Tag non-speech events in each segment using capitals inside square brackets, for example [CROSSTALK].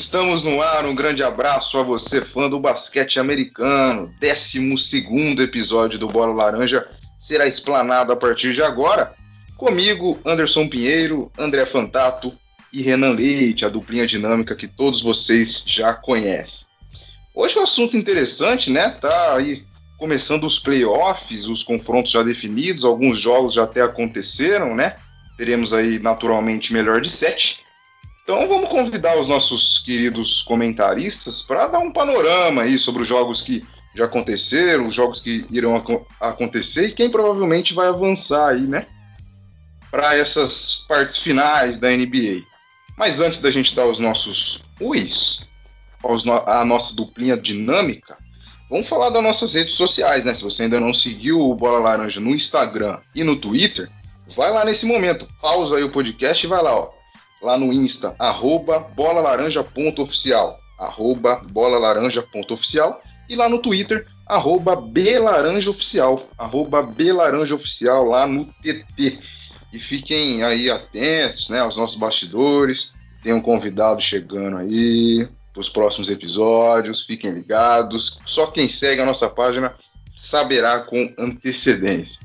Estamos no ar. Um grande abraço a você, fã do basquete americano. 12 episódio do Bola Laranja será explanado a partir de agora. Comigo, Anderson Pinheiro, André Fantato e Renan Leite, a duplinha dinâmica que todos vocês já conhecem. Hoje é um assunto interessante, né? Tá aí começando os playoffs, os confrontos já definidos, alguns jogos já até aconteceram, né? Teremos aí naturalmente melhor de sete. Então vamos convidar os nossos queridos comentaristas para dar um panorama aí sobre os jogos que já aconteceram, os jogos que irão ac acontecer e quem provavelmente vai avançar aí, né? Para essas partes finais da NBA. Mas antes da gente dar os nossos uis, a nossa duplinha dinâmica, vamos falar das nossas redes sociais, né? Se você ainda não seguiu o Bola Laranja no Instagram e no Twitter, vai lá nesse momento, pausa aí o podcast e vai lá, ó lá no Insta, arroba bolalaranja.oficial, arroba bolalaranja.oficial, e lá no Twitter, arroba belaranjaoficial, arroba belaranjaoficial lá no TT. E fiquem aí atentos, né, aos nossos bastidores, tem um convidado chegando aí para os próximos episódios, fiquem ligados. Só quem segue a nossa página saberá com antecedência.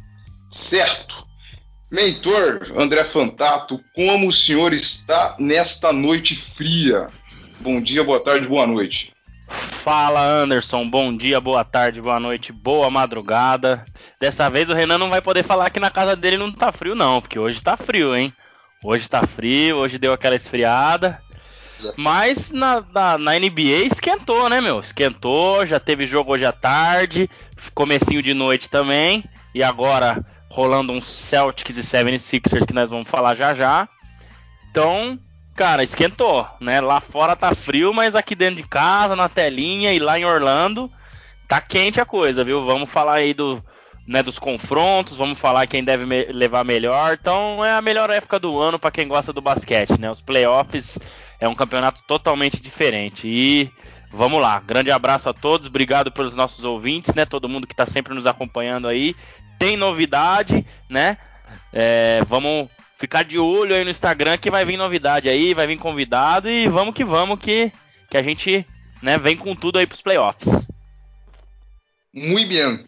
Certo? Mentor André Fantato, como o senhor está nesta noite fria? Bom dia, boa tarde, boa noite. Fala Anderson, bom dia, boa tarde, boa noite, boa madrugada. Dessa vez o Renan não vai poder falar que na casa dele não tá frio, não, porque hoje tá frio, hein? Hoje tá frio, hoje deu aquela esfriada. Mas na, na, na, NBA esquentou, né, meu? Esquentou, já teve jogo hoje à tarde, comecinho de noite também. E agora rolando uns Celtics e 76ers que nós vamos falar já já. Então, cara, esquentou, né? Lá fora tá frio, mas aqui dentro de casa, na telinha e lá em Orlando, tá quente a coisa, viu? Vamos falar aí do, né, dos confrontos, vamos falar quem deve me levar melhor. Então, é a melhor época do ano para quem gosta do basquete, né? Os playoffs é um campeonato totalmente diferente. E vamos lá, grande abraço a todos, obrigado pelos nossos ouvintes, né? Todo mundo que está sempre nos acompanhando aí tem novidade, né? É, vamos ficar de olho aí no Instagram que vai vir novidade aí, vai vir convidado e vamos que vamos que, que a gente né, vem com tudo aí para os playoffs. Muito bem.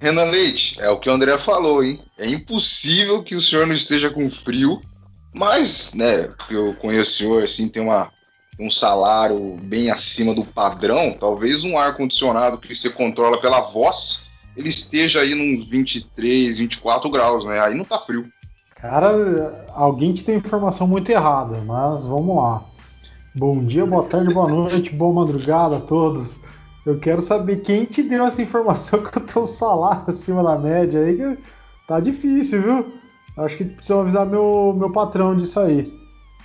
Renan Leite, é o que o André falou, hein? É impossível que o senhor não esteja com frio, mas, né, eu conheço o senhor, assim, tem uma, um salário bem acima do padrão, talvez um ar-condicionado que você controla pela voz ele esteja aí nos 23, 24 graus, né? Aí não tá frio. Cara, alguém te tem informação muito errada, mas vamos lá. Bom dia, boa tarde, boa noite, boa madrugada a todos. Eu quero saber quem te deu essa informação que eu tô salário acima da média aí, que tá difícil, viu? Acho que precisa avisar meu, meu patrão disso aí.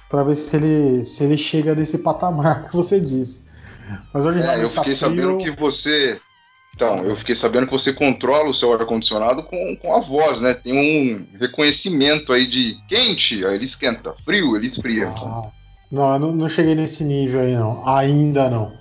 para ver se ele, se ele chega nesse patamar que você disse. Mas hoje é, eu tá fiquei tá sabendo que você então, eu fiquei sabendo que você controla o seu ar-condicionado com, com a voz, né? Tem um reconhecimento aí de quente, aí ele esquenta, frio, ele esfria. Ah, não, não, não cheguei nesse nível aí, não. Ainda não.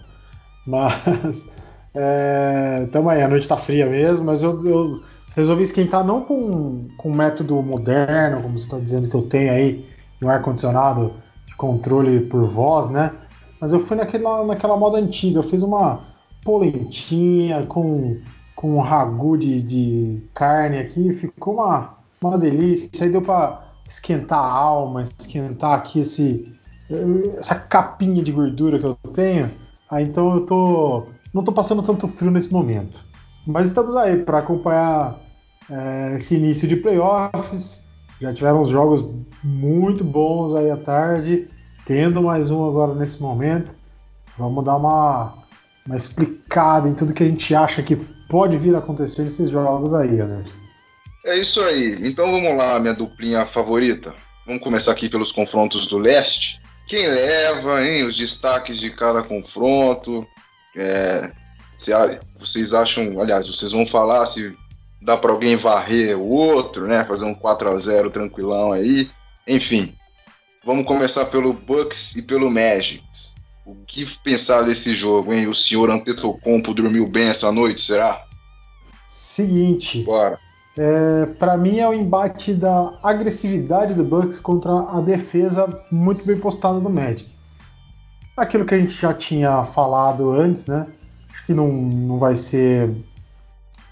Mas. [LAUGHS] É, também, a noite tá fria mesmo, mas eu, eu resolvi esquentar não com, com método moderno, como você está dizendo que eu tenho aí, um ar-condicionado de controle por voz, né? Mas eu fui naquela, naquela moda antiga, eu fiz uma polentinha com, com um ragu de, de carne aqui, ficou uma, uma delícia. Aí deu para esquentar a alma, esquentar aqui esse, essa capinha de gordura que eu tenho. Aí então eu tô não tô passando tanto frio nesse momento. Mas estamos aí para acompanhar é, esse início de playoffs. Já tiveram uns jogos muito bons aí à tarde, tendo mais um agora nesse momento. Vamos dar uma uma explicada em tudo que a gente acha que pode vir a acontecer nesses jogos aí, Anderson. É isso aí. Então vamos lá, minha duplinha favorita. Vamos começar aqui pelos confrontos do leste. Quem leva, hein? Os destaques de cada confronto. É, se, vocês acham, aliás, vocês vão falar se dá para alguém varrer o outro, né? Fazer um 4 a 0 tranquilão aí. Enfim, vamos começar pelo Bucks e pelo Magic. O que pensar desse jogo, hein? O senhor Antetokounmpo dormiu bem essa noite, será? Seguinte. Bora. É, para mim é o embate da agressividade do Bucks contra a defesa muito bem postada do Magic. aquilo que a gente já tinha falado antes, né? Acho que não, não vai ser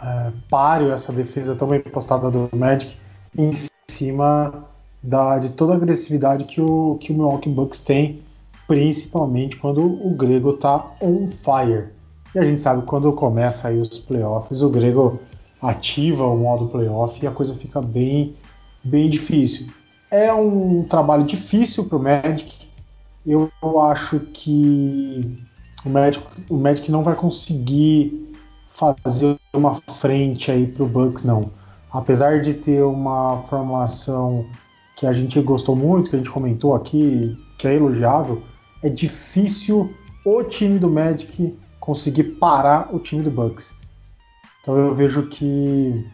é, páreo essa defesa tão bem postada do Magic em cima da, de toda a agressividade que o, que o Milwaukee Bucks tem, principalmente quando o Grego tá on fire. E a gente sabe quando começa aí os playoffs, o Grego ativa o modo playoff e a coisa fica bem, bem difícil. É um trabalho difícil para o Magic. Eu acho que o Magic, o Magic não vai conseguir fazer uma frente aí para o Bucks, não. Apesar de ter uma formação que a gente gostou muito, que a gente comentou aqui, que é elogiável, é difícil o time do Magic conseguir parar o time do Bucks. Então eu vejo que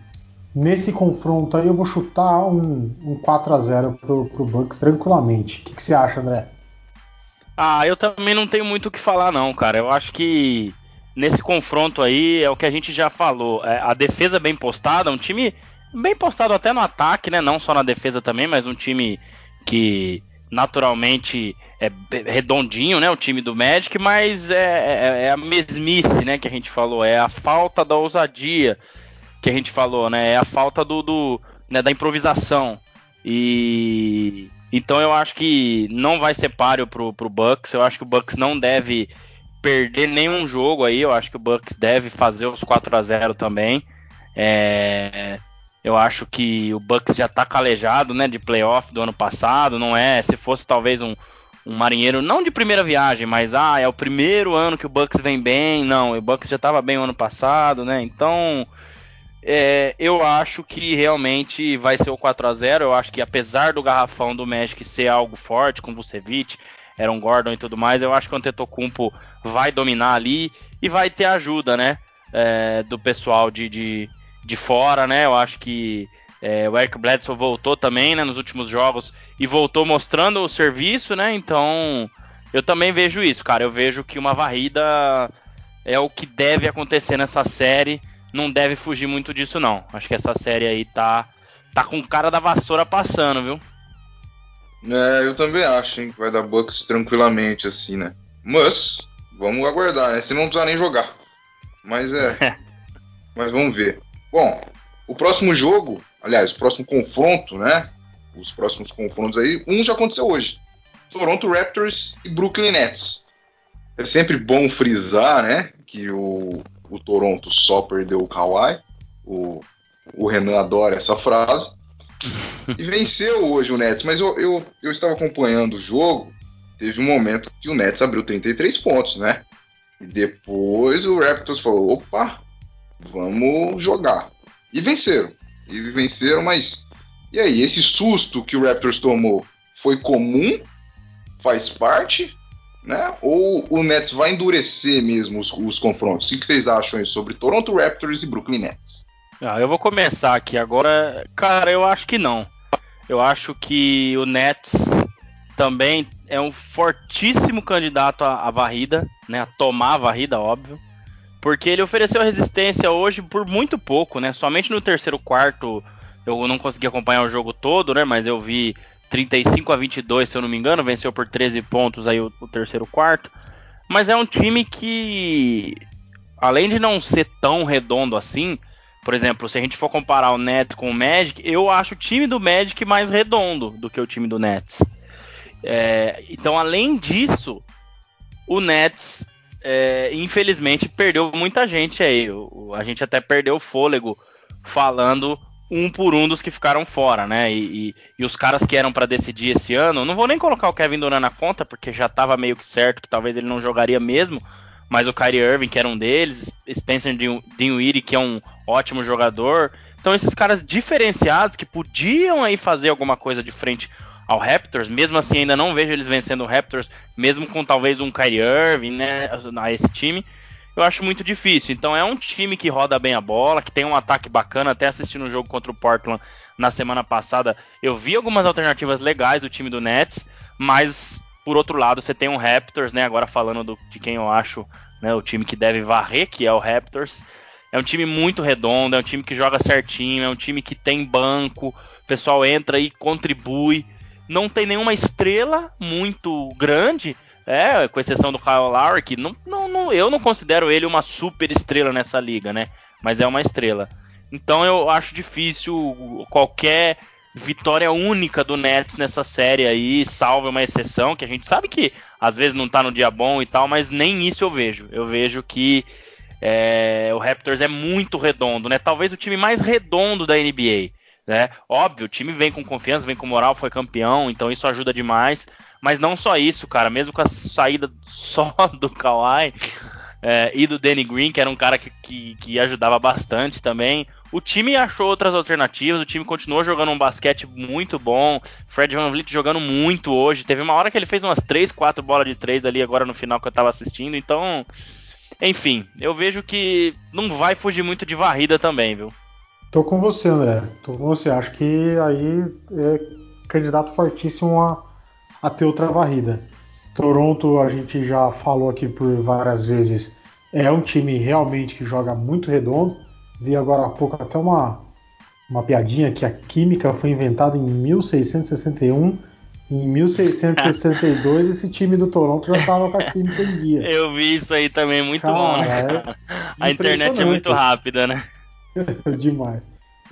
nesse confronto aí eu vou chutar um, um 4 a 0 pro, pro Bucks tranquilamente. O que, que você acha, André? Ah, eu também não tenho muito o que falar não, cara. Eu acho que nesse confronto aí é o que a gente já falou. É, a defesa bem postada, um time bem postado até no ataque, né? Não só na defesa também, mas um time que naturalmente é redondinho, né? O time do Magic, mas é, é, é, a mesmice, né? Que a gente falou, é a falta da ousadia que a gente falou, né? É a falta do, do né, da improvisação. E então eu acho que não vai ser páreo pro, pro Bucks. Eu acho que o Bucks não deve perder nenhum jogo aí. Eu acho que o Bucks deve fazer os 4 a 0 também. É, eu acho que o Bucks já tá calejado, né, de playoff do ano passado, não é? Se fosse talvez um, um marinheiro não de primeira viagem, mas ah, é o primeiro ano que o Bucks vem bem, não, o Bucks já estava bem o ano passado, né? Então, é, eu acho que realmente vai ser o 4 a 0. Eu acho que apesar do garrafão do Magic ser algo forte com Vucevic, Aaron Gordon e tudo mais, eu acho que o Antetokounmpo vai dominar ali e vai ter ajuda, né? É, do pessoal de, de de fora, né? Eu acho que é, o Eric Bledsoe voltou também né, nos últimos jogos e voltou mostrando o serviço, né? Então eu também vejo isso, cara. Eu vejo que uma varrida é o que deve acontecer nessa série. Não deve fugir muito disso, não. Acho que essa série aí tá, tá com cara da vassoura passando, viu? É, eu também acho, hein, que vai dar Bucks tranquilamente, assim, né? Mas, vamos aguardar, né? Se não precisa nem jogar. Mas é. [LAUGHS] mas vamos ver. Bom, o próximo jogo, aliás, o próximo confronto, né? Os próximos confrontos aí, um já aconteceu hoje. Toronto Raptors e Brooklyn Nets. É sempre bom frisar, né? Que o, o Toronto só perdeu o Kawhi. O, o Renan adora essa frase. e venceu hoje o Nets, mas eu, eu, eu estava acompanhando o jogo. Teve um momento que o Nets abriu 33 pontos, né? E depois o Raptors falou: opa, vamos jogar. E venceram. E venceram, mas. E aí, esse susto que o Raptors tomou foi comum? Faz parte? Né? Ou o Nets vai endurecer mesmo os, os confrontos? O que vocês acham sobre Toronto Raptors e Brooklyn Nets? Ah, eu vou começar aqui agora. Cara, eu acho que não. Eu acho que o Nets também é um fortíssimo candidato à, à varrida, né? A tomar a varrida, óbvio. Porque ele ofereceu resistência hoje por muito pouco, né? Somente no terceiro quarto eu não consegui acompanhar o jogo todo, né? Mas eu vi 35 a 22, se eu não me engano, venceu por 13 pontos aí o, o terceiro quarto. Mas é um time que, além de não ser tão redondo assim, por exemplo, se a gente for comparar o Nets com o Magic, eu acho o time do Magic mais redondo do que o time do Nets. É, então, além disso, o Nets é, infelizmente perdeu muita gente aí. O, a gente até perdeu o fôlego falando um por um dos que ficaram fora, né? E, e, e os caras que eram para decidir esse ano, não vou nem colocar o Kevin Durant na conta, porque já estava meio que certo que talvez ele não jogaria mesmo. Mas o Kyrie Irving, que era um deles, Spencer Dinwiddie, que é um ótimo jogador. Então esses caras diferenciados que podiam aí fazer alguma coisa de frente ao Raptors, mesmo assim ainda não vejo eles vencendo o Raptors, mesmo com talvez um Kyrie Irving, né, a esse time. Eu acho muito difícil. Então é um time que roda bem a bola, que tem um ataque bacana. Até assistindo o jogo contra o Portland na semana passada, eu vi algumas alternativas legais do time do Nets, mas por outro lado você tem um Raptors, né? Agora falando do, de quem eu acho né, o time que deve varrer, que é o Raptors. É um time muito redondo, é um time que joga certinho, é um time que tem banco, o pessoal entra e contribui não tem nenhuma estrela muito grande. É, com exceção do Kyle Lowry, que não, não, não, eu não considero ele uma super estrela nessa liga, né? Mas é uma estrela. Então eu acho difícil qualquer vitória única do Nets nessa série aí, salve uma exceção, que a gente sabe que às vezes não tá no dia bom e tal, mas nem isso eu vejo. Eu vejo que é, o Raptors é muito redondo, né? Talvez o time mais redondo da NBA. Né? Óbvio, o time vem com confiança, vem com moral, foi campeão, então isso ajuda demais. Mas não só isso, cara, mesmo com a saída só [LAUGHS] do Kawhi é, e do Danny Green, que era um cara que, que, que, ajudava bastante também, o time achou outras alternativas, o time continuou jogando um basquete muito bom, Fred Van Vliet jogando muito hoje, teve uma hora que ele fez umas 3, 4 bolas de 3 ali agora no final que eu tava assistindo, então, enfim, eu vejo que não vai fugir muito de varrida também, viu? Tô com você, André. Tô com você. Acho que aí é candidato fortíssimo a, a ter outra varrida. Toronto, a gente já falou aqui por várias vezes, é um time realmente que joga muito redondo. Vi agora há pouco até uma, uma piadinha que a química foi inventada em 1661. Em 1662, [LAUGHS] esse time do Toronto já estava com a química em dia. Eu vi isso aí também, muito cara, bom, né? É a internet é muito rápida, né? [LAUGHS] Demais.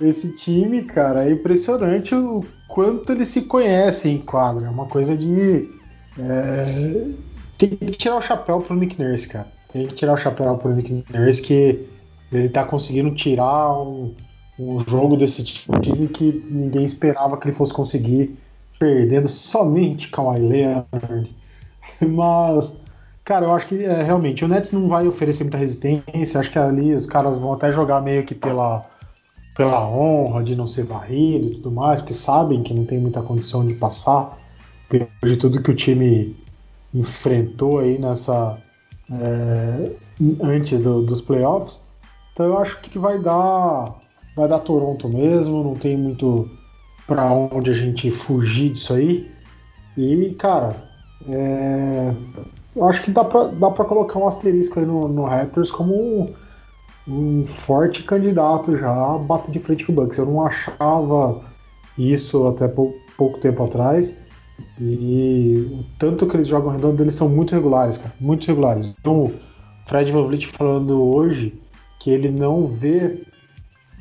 Esse time, cara, é impressionante o quanto eles se conhecem em quadro. É uma coisa de. É... Tem que tirar o chapéu pro Nick Nurse, cara. Tem que tirar o chapéu pro Nick Nurse que ele tá conseguindo tirar um, um jogo desse time que ninguém esperava que ele fosse conseguir, perdendo somente Kawhi Leonard. [LAUGHS] Mas Cara, eu acho que é, realmente o Nets não vai oferecer muita resistência. Acho que ali os caras vão até jogar meio que pela, pela honra de não ser varrido e tudo mais, porque sabem que não tem muita condição de passar depois de tudo que o time enfrentou aí nessa é, antes do, dos playoffs. Então eu acho que vai dar vai dar Toronto mesmo. Não tem muito para onde a gente fugir disso aí. E cara, é, eu acho que dá pra, dá pra colocar um asterisco aí no, no Raptors como um, um forte candidato já a bater de frente com o Bucks. Eu não achava isso até pou, pouco tempo atrás. E o tanto que eles jogam redondo, eles são muito regulares, cara. Muito regulares. Então, o Fred Van Vliet falando hoje que ele não vê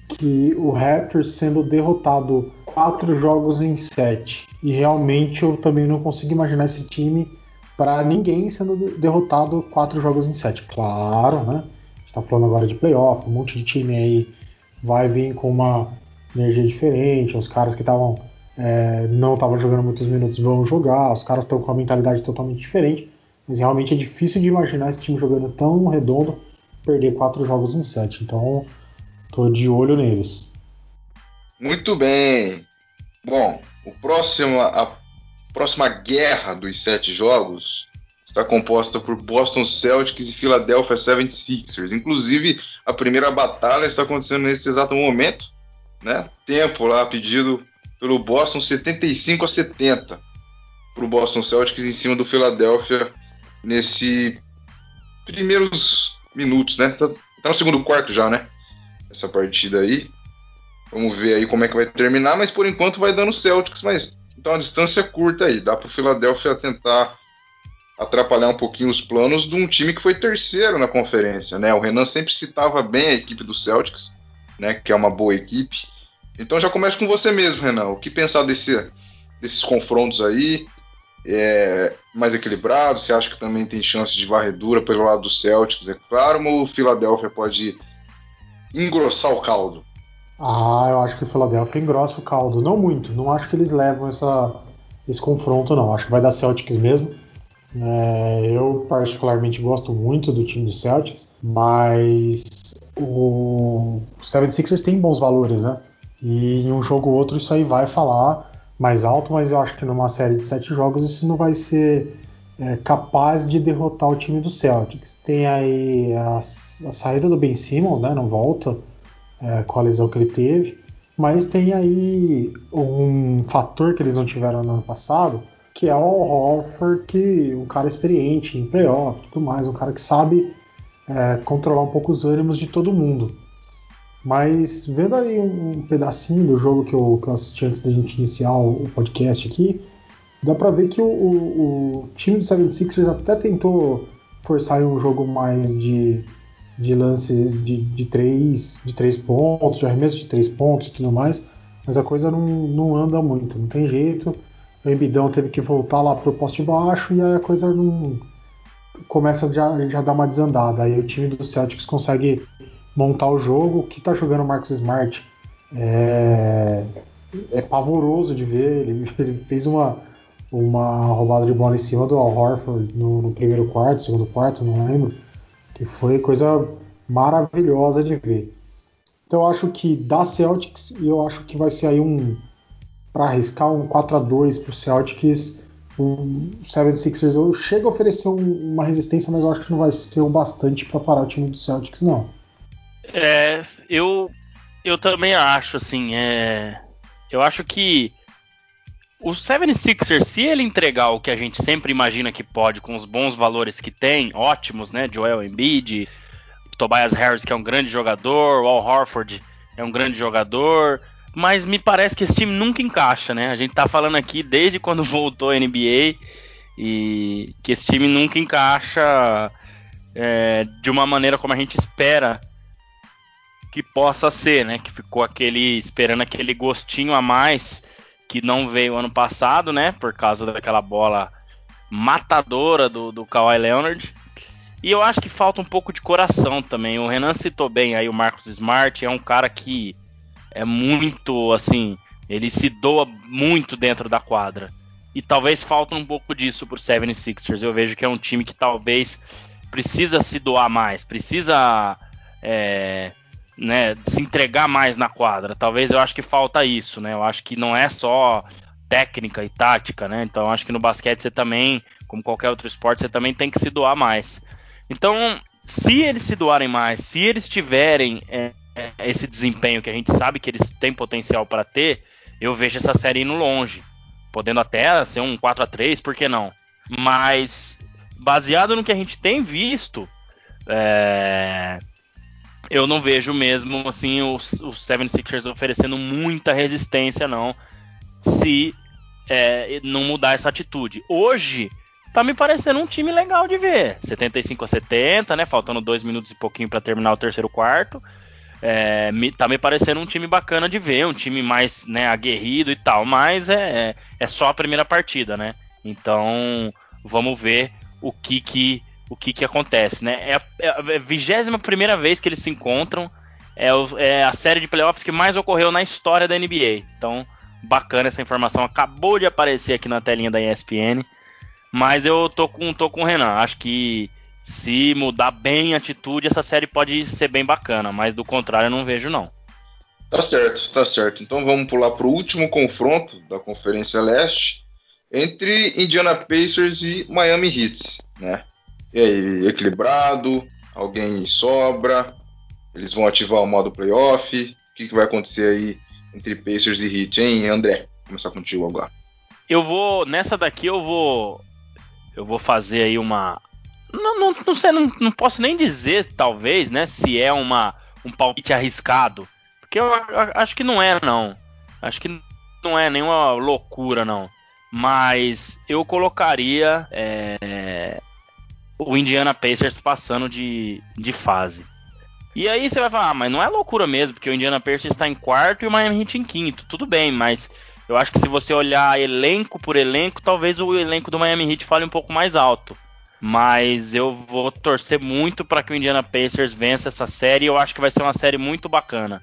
que o Raptors sendo derrotado quatro jogos em sete. E realmente eu também não consigo imaginar esse time para ninguém sendo derrotado quatro jogos em sete. Claro, né? A gente tá falando agora de playoff, um monte de time aí vai vir com uma energia diferente, os caras que estavam é, não estavam jogando muitos minutos vão jogar, os caras estão com uma mentalidade totalmente diferente, mas realmente é difícil de imaginar esse time jogando tão redondo perder quatro jogos em sete. Então, tô de olho neles. Muito bem. Bom, o próximo, a próxima guerra dos sete jogos está composta por Boston Celtics e Philadelphia 76ers. Inclusive, a primeira batalha está acontecendo nesse exato momento. Né? Tempo lá pedido pelo Boston 75 a 70 para o Boston Celtics em cima do Philadelphia nesse primeiros minutos, né? Tá, tá no segundo quarto já, né? Essa partida aí. Vamos ver aí como é que vai terminar, mas por enquanto vai dando Celtics, mas então a distância é curta aí, dá para o Philadelphia tentar atrapalhar um pouquinho os planos de um time que foi terceiro na conferência, né? O Renan sempre citava bem a equipe do Celtics, né? Que é uma boa equipe. Então já começa com você mesmo, Renan. O que pensar desse, desses confrontos aí? É, mais equilibrado? Você acha que também tem chance de varredura pelo lado do Celtics, é claro, ou o Philadelphia pode engrossar o caldo? Ah, eu acho que o Philadelphia engrossa o caldo. Não muito, não acho que eles levam essa, esse confronto, não. Acho que vai dar Celtics mesmo. É, eu particularmente gosto muito do time do Celtics, mas o 76ers tem bons valores, né? E em um jogo ou outro isso aí vai falar mais alto, mas eu acho que numa série de sete jogos isso não vai ser é, capaz de derrotar o time do Celtics. Tem aí a, a saída do Ben Simmons, né? Não volta é, com a lesão que ele teve. Mas tem aí um fator que eles não tiveram no ano passado, que é o Horford, que um cara experiente em playoff e tudo mais, um cara que sabe é, controlar um pouco os ânimos de todo mundo. Mas vendo aí um, pedacinho do jogo que eu, que eu assisti antes da gente iniciar o, podcast aqui, dá pra ver que o, o, o time do 76ers até tentou forçar um jogo mais de, de lances de, de, três, de três pontos, de arremesso de três pontos e tudo mais, mas a coisa não, não anda muito, não tem jeito. O Embidão teve que voltar lá pro poste baixo e aí a coisa não começa já já dar uma desandada. Aí o time do Celtics consegue montar o jogo. O que tá jogando o Marcus Smart é, é pavoroso de ver. Ele, ele fez uma uma roubada de bola em cima do Al Horford no, no, primeiro quarto, segundo quarto, não lembro, que foi coisa maravilhosa de ver. Então eu acho que da Celtics, eu acho que vai ser aí um para arriscar um 4 a 2 para o Celtics. O 76ers chega a oferecer um, uma resistência, mas eu acho que não vai ser o bastante para parar o time do Celtics, não. É, eu eu também acho assim, é, eu acho que o 76ers, se ele entregar o que a gente sempre imagina que pode, com os bons valores que tem, ótimos, né? Joel Embiid, Tobias Harris, que é um grande jogador, o Al Horford é um grande jogador, mas me parece que esse time nunca encaixa, né? A gente tá falando aqui desde quando [LAUGHS] voltou a NBA e que esse time nunca encaixa é, de uma maneira como a gente espera que possa ser, né? Que ficou aquele esperando aquele gostinho a mais que não veio ano passado, né? Por causa daquela bola matadora do, do Kawhi Leonard. E eu acho que falta um pouco de coração também. O Renan citou bem aí o Marcos Smart, é um cara que é muito assim, ele se doa muito dentro da quadra. E talvez falta um pouco disso pro 76ers. Eu vejo que é um time que talvez precisa se doar mais, precisa é, né, se entregar mais na quadra. Talvez eu acho que falta isso, né? Eu acho que não é só técnica e tática, né? Então eu acho que no basquete você também, como qualquer outro esporte, você também tem que se doar mais. Então, se eles se doarem mais, se eles tiverem é, é esse desempenho que a gente sabe que eles têm potencial para ter, eu vejo essa série indo longe, podendo até ser um 4 a 3 por que não? Mas baseado no que a gente tem visto, é, eu não vejo mesmo assim os, os 76ers oferecendo muita resistência, não, se é, não mudar essa atitude. Hoje tá me parecendo um time legal de ver. 75 a 70, né? Faltando dois minutos e pouquinho para terminar o terceiro quarto. É, me, tá me parecendo um time bacana de ver, um time mais né, aguerrido e tal, mas é, é, é só a primeira partida, né? Então vamos ver o que que o que, que acontece, né? É a, é a vigésima primeira vez que eles se encontram. É, o, é, a série de playoffs que mais ocorreu na história da NBA. Então, bacana essa informação. Acabou de aparecer aqui na telinha da ESPN. Mas eu tô com, tô com o Renan. Acho que se mudar bem a atitude, essa série pode ser bem bacana. Mas do contrário, eu não vejo, não. Tá certo, tá certo. Então vamos pular pro último confronto da Conferência Leste entre Indiana Pacers e Miami Heat, né? Equilibrado? Alguém sobra? Eles vão ativar o modo playoff? O que, que vai acontecer aí entre Pacers e Heat, hein, André? Vou começar contigo agora. Eu vou. Nessa daqui eu vou. Eu vou fazer aí uma. Não, não, não sei, não, não posso nem dizer, talvez, né? Se é uma, um palpite arriscado. Porque eu acho que não é, não. Acho que não é nenhuma loucura, não. Mas eu colocaria é, o Indiana Pacers passando de, de fase. E aí você vai falar, ah, mas não é loucura mesmo, porque o Indiana Pacers está em quarto e o Miami Heat em quinto. Tudo bem, mas eu acho que se você olhar elenco por elenco, talvez o elenco do Miami Heat fale um pouco mais alto. Mas eu vou torcer muito para que o Indiana Pacers vença essa série. Eu acho que vai ser uma série muito bacana.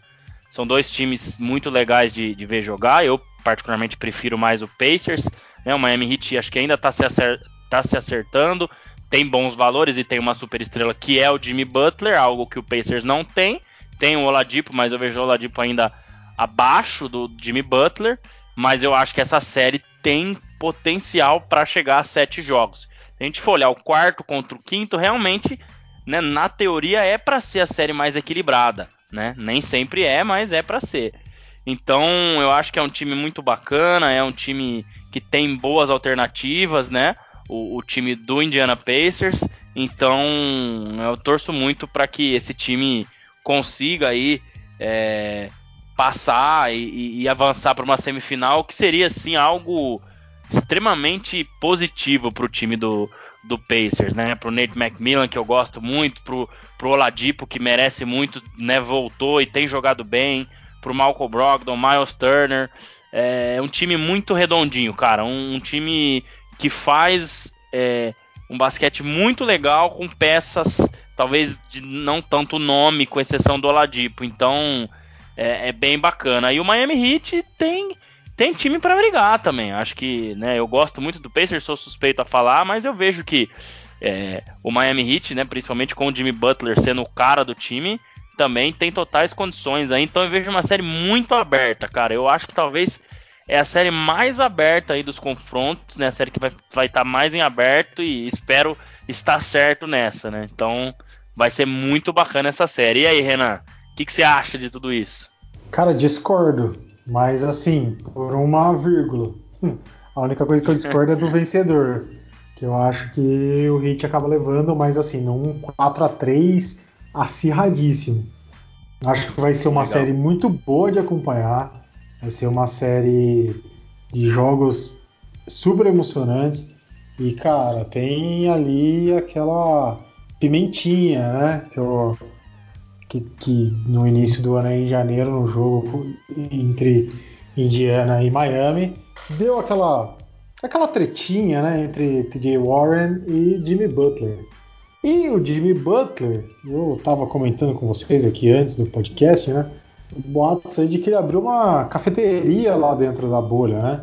São dois times muito legais de, de ver jogar. Eu particularmente prefiro mais o Pacers. Né? O Miami Heat acho que ainda está se, acer tá se acertando tem bons valores e tem uma super estrela que é o Jimmy Butler, algo que o Pacers não tem. Tem o Oladipo, mas eu vejo o Oladipo ainda abaixo do Jimmy Butler. Mas eu acho que essa série tem potencial para chegar a sete jogos. Se a gente for olhar o quarto contra o quinto, realmente, né, na teoria é para ser a série mais equilibrada, né? Nem sempre é, mas é para ser. Então, eu acho que é um time muito bacana, é um time que tem boas alternativas, né? O, o time do Indiana Pacers. Então eu torço muito para que esse time consiga aí é, passar e, e avançar para uma semifinal, que seria assim algo extremamente positivo para o time do, do Pacers, né? Pro Nate McMillan, que eu gosto muito, pro, pro Oladipo, que merece muito, né? Voltou e tem jogado bem, pro Malcolm Brogdon, Miles Turner. É um time muito redondinho, cara. Um, um time que faz é, um basquete muito legal com peças, talvez de não tanto nome, com exceção do Oladipo. Então é, é bem bacana. E o Miami Heat tem tem time para brigar também. Acho que, né, eu gosto muito do Pacers, sou suspeito a falar, mas eu vejo que é, o Miami Heat, né, principalmente com o Jimmy Butler sendo o cara do time, também tem totais condições aí. Então eu vejo uma série muito aberta, cara. Eu acho que talvez é a série mais aberta aí dos confrontos, né? A série que vai estar vai tá mais em aberto e espero estar certo nessa, né? Então vai ser muito bacana essa série. E aí, Renan, o que, que você acha de tudo isso? Cara, discordo. Mas assim, por uma vírgula. Hum, a única coisa que eu discordo é do [LAUGHS] vencedor. Que eu acho que o Hit acaba levando, mas assim, num 4 a 3 acirradíssimo. Acho que vai ser uma Legal. série muito boa de acompanhar. Vai ser uma série de jogos super emocionantes. E, cara, tem ali aquela pimentinha, né? Que eu, que, que no início do ano, em janeiro, no jogo entre Indiana e Miami, deu aquela aquela tretinha né, entre TJ Warren e Jimmy Butler. E o Jimmy Butler, eu estava comentando com vocês aqui antes do podcast, né? Boatos aí de que ele abriu uma cafeteria lá dentro da bolha, né?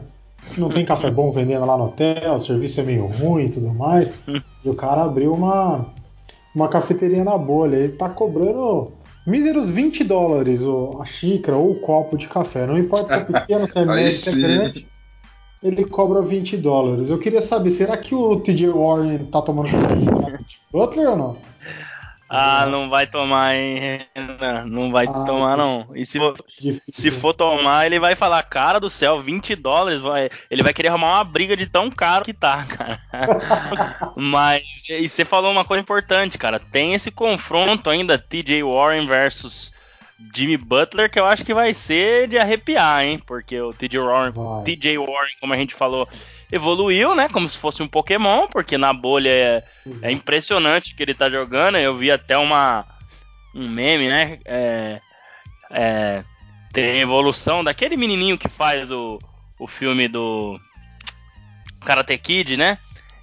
Não tem café bom vendendo lá no hotel, o serviço é meio ruim e tudo mais. E o cara abriu uma, uma cafeteria na bolha. Ele tá cobrando míseros 20 dólares a xícara ou o copo de café. Não importa se é pequeno, se é [LAUGHS] médio, se é grande. Ele cobra 20 dólares. Eu queria saber, será que o TJ Warren tá tomando café Butler ou não? Ah, não vai tomar, hein, Não vai ah, tomar, não. E se for, se for tomar, ele vai falar, cara do céu, 20 dólares. Vai, ele vai querer arrumar uma briga de tão caro que tá, [LAUGHS] cara. Mas, e você falou uma coisa importante, cara. Tem esse confronto ainda, TJ Warren versus Jimmy Butler, que eu acho que vai ser de arrepiar, hein? Porque o TJ Warren, TJ Warren como a gente falou, evoluiu, né? Como se fosse um Pokémon, porque na bolha é, é impressionante que ele tá jogando. Eu vi até uma um meme, né? É, é, tem evolução daquele menininho que faz o, o filme do Karate Kid, né?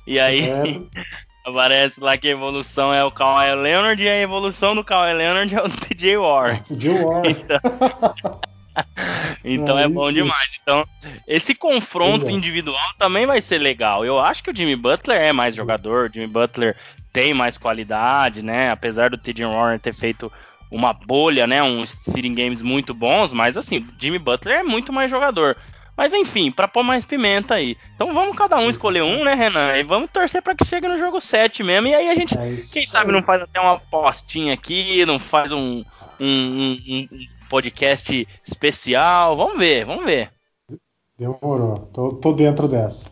E aí [LAUGHS] aparece lá que a evolução é o Kawhi Leonard e a evolução do Kawhi Leonard é o [LAUGHS] TJ Warren. TJ Warren. Então, [LAUGHS] [LAUGHS] então é, é bom demais. Então, esse confronto individual também vai ser legal. Eu acho que o Jimmy Butler é mais jogador, o Jimmy Butler tem mais qualidade, né? Apesar do TJ Warren ter feito uma bolha, né? Uns seeding games muito bons, mas assim, Jimmy Butler é muito mais jogador. Mas enfim, para pôr mais pimenta aí. Então vamos cada um escolher um, né, Renan? E vamos torcer para que chegue no jogo 7 mesmo. E aí a gente, é quem sabe, não faz até uma postinha aqui, não faz um, um, um, um podcast especial. Vamos ver, vamos ver. Demorou, tô, tô dentro dessa.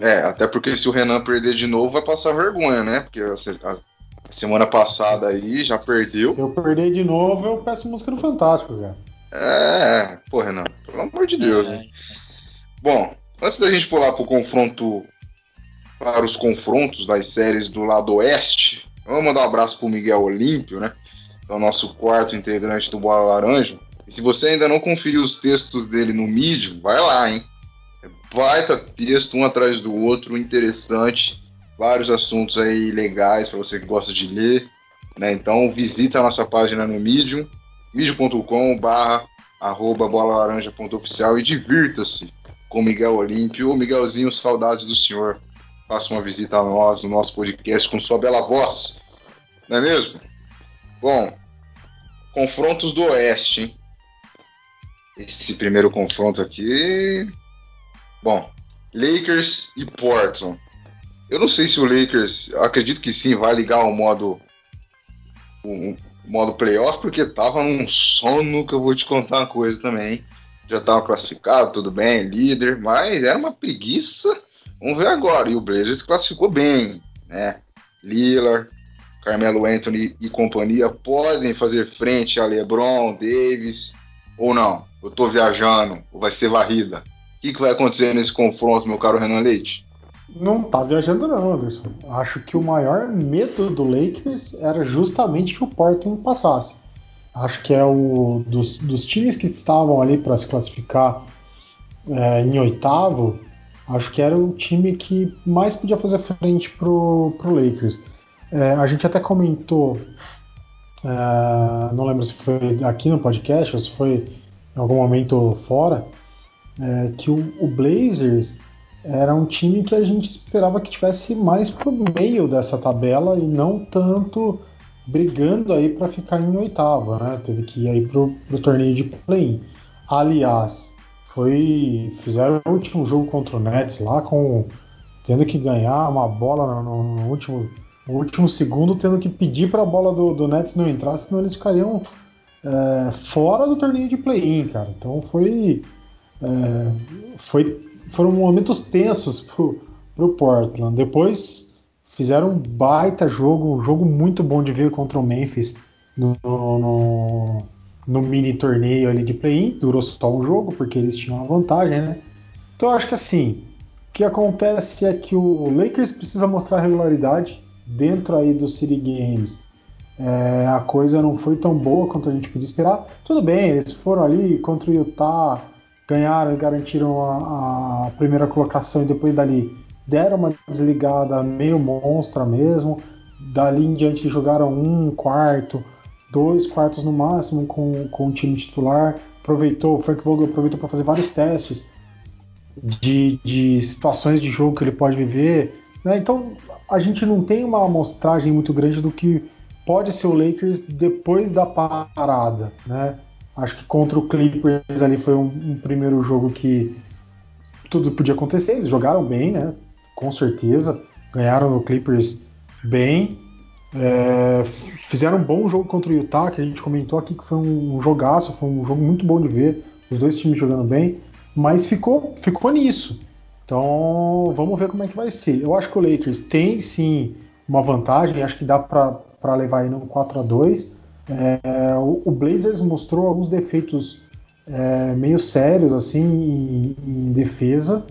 é, até porque se o Renan perder de novo, vai passar vergonha, né? Porque a, a semana passada aí já perdeu. Se eu perder de novo, eu peço música no Fantástico, cara. É, pô, Renan, pelo amor de Deus. É. Bom, antes da gente pular pro confronto, para os confrontos das séries do lado oeste, vamos mandar um abraço pro Miguel Olímpio, né? É o nosso quarto integrante do Bola Laranja. E se você ainda não conferiu os textos dele no Medium, vai lá, hein? É baita texto, um atrás do outro, interessante. Vários assuntos aí legais para você que gosta de ler. Né? Então visita a nossa página no Medium, medium.com barra arroba bolalaranja.oficial e divirta-se com Miguel Olímpio. Ô Miguelzinho, saudades do senhor. Faça uma visita a nós no nosso podcast com sua bela voz. Não é mesmo? Bom, confrontos do Oeste, hein? Esse primeiro confronto aqui. Bom, Lakers e Portland. Eu não sei se o Lakers, acredito que sim, vai ligar o modo o, modo playoff, porque tava num sono que eu vou te contar uma coisa também. Hein? Já tava classificado, tudo bem, líder, mas era uma preguiça. Vamos ver agora. E o Blazers classificou bem, né? Lillard, Carmelo Anthony e companhia podem fazer frente a LeBron, Davis ou não? Eu tô viajando, ou vai ser varrida? O que, que vai acontecer nesse confronto, meu caro Renan Leite? Não tá viajando não, Anderson. Acho que o maior medo do Lakers era justamente que o Portland passasse. Acho que é o dos, dos times que estavam ali para se classificar é, em oitavo, acho que era o time que mais podia fazer frente pro, pro Lakers. É, a gente até comentou, é, não lembro se foi aqui no podcast ou se foi em algum momento fora, é, que o, o, Blazers era um time que a gente esperava que tivesse mais pro meio dessa tabela e não tanto brigando aí para ficar em oitava, né? Teve que ir aí pro, pro torneio de play-in. Aliás, foi fizeram o último jogo contra o Nets lá com tendo que ganhar uma bola no, no último último segundo, tendo que pedir para a bola do, do Nets não entrar, senão eles ficariam é, fora do torneio de play-in, cara. Então foi, é, foi foram momentos tensos pro, pro Portland. Depois fizeram um baita jogo, um jogo muito bom de ver contra o Memphis no, no, no mini torneio ali de play-in. Durou só um jogo porque eles tinham a vantagem, né? Então eu acho que assim, o que acontece é que o Lakers precisa mostrar regularidade dentro aí do City Games. É, a coisa não foi tão boa quanto a gente podia esperar. Tudo bem, eles foram ali contra o Utah, ganharam garantiram a, a primeira colocação e depois dali deram uma desligada meio monstra mesmo. Dali em diante jogaram um quarto, dois quartos no máximo com, com o time titular. Aproveitou, o Frank Vogel aproveitou para fazer vários testes de, de situações de jogo que ele pode viver. Né? Então a gente não tem uma amostragem muito grande do que pode ser o Lakers depois da parada. Né? Acho que contra o Clippers ali foi um, um primeiro jogo que tudo podia acontecer. Eles jogaram bem, né? Com certeza. Ganharam no Clippers bem. É, fizeram um bom jogo contra o Utah, que a gente comentou aqui que foi um jogaço, foi um jogo muito bom de ver, os dois times jogando bem, mas ficou, ficou nisso. Então vamos ver como é que vai ser. Eu acho que o Lakers tem sim uma vantagem, acho que dá para levar aí no 4 a 2 é, o, o, Blazers mostrou alguns defeitos é, meio sérios assim em, em, defesa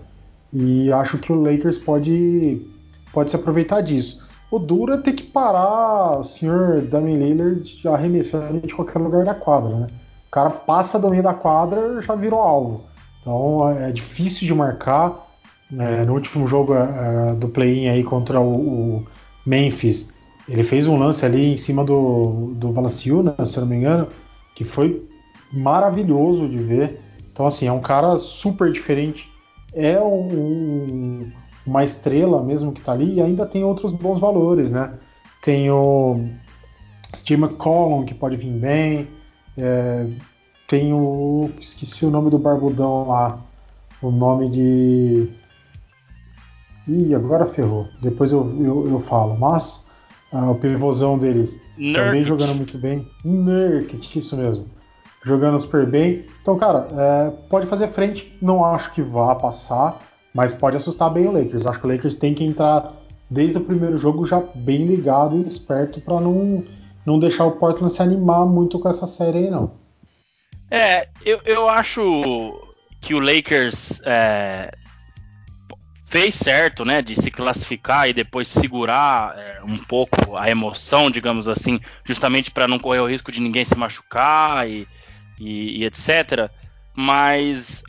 e acho que o Lakers pode, pode se aproveitar disso. O duro é ter que parar o senhor Damian Lillard arremessando de qualquer lugar da quadra, né? O cara passa do meio da quadra já virou alvo. Então é difícil de marcar. É, no último jogo é, do play-in aí contra o, o, Memphis, ele fez um lance ali em cima do, do Valanciunas, se eu não me engano, que foi maravilhoso de ver. Então assim, é um cara super diferente. É um, uma estrela mesmo que está ali e ainda tem outros bons valores, né? Tem o Steve McCollum que pode vir bem, é, tem o esqueci o nome do barbudão lá, o nome de Ih, agora ferrou. Depois eu, eu, eu falo. Mas ah, o pivôzão deles Nurkic. também jogando muito bem. Nurkic, isso mesmo. Jogando super bem. Então, cara, é, pode fazer frente. Não acho que vá passar. Mas pode assustar bem o Lakers. Acho que o Lakers tem que entrar desde o primeiro jogo já bem ligado e esperto para não, não deixar o Portland se animar muito com essa série aí, não. É, eu, eu acho que o Lakers é, fez certo, né, de se classificar e depois segurar é, um pouco a emoção, digamos assim, justamente para não correr o risco de ninguém se machucar e, e, e etc. Mas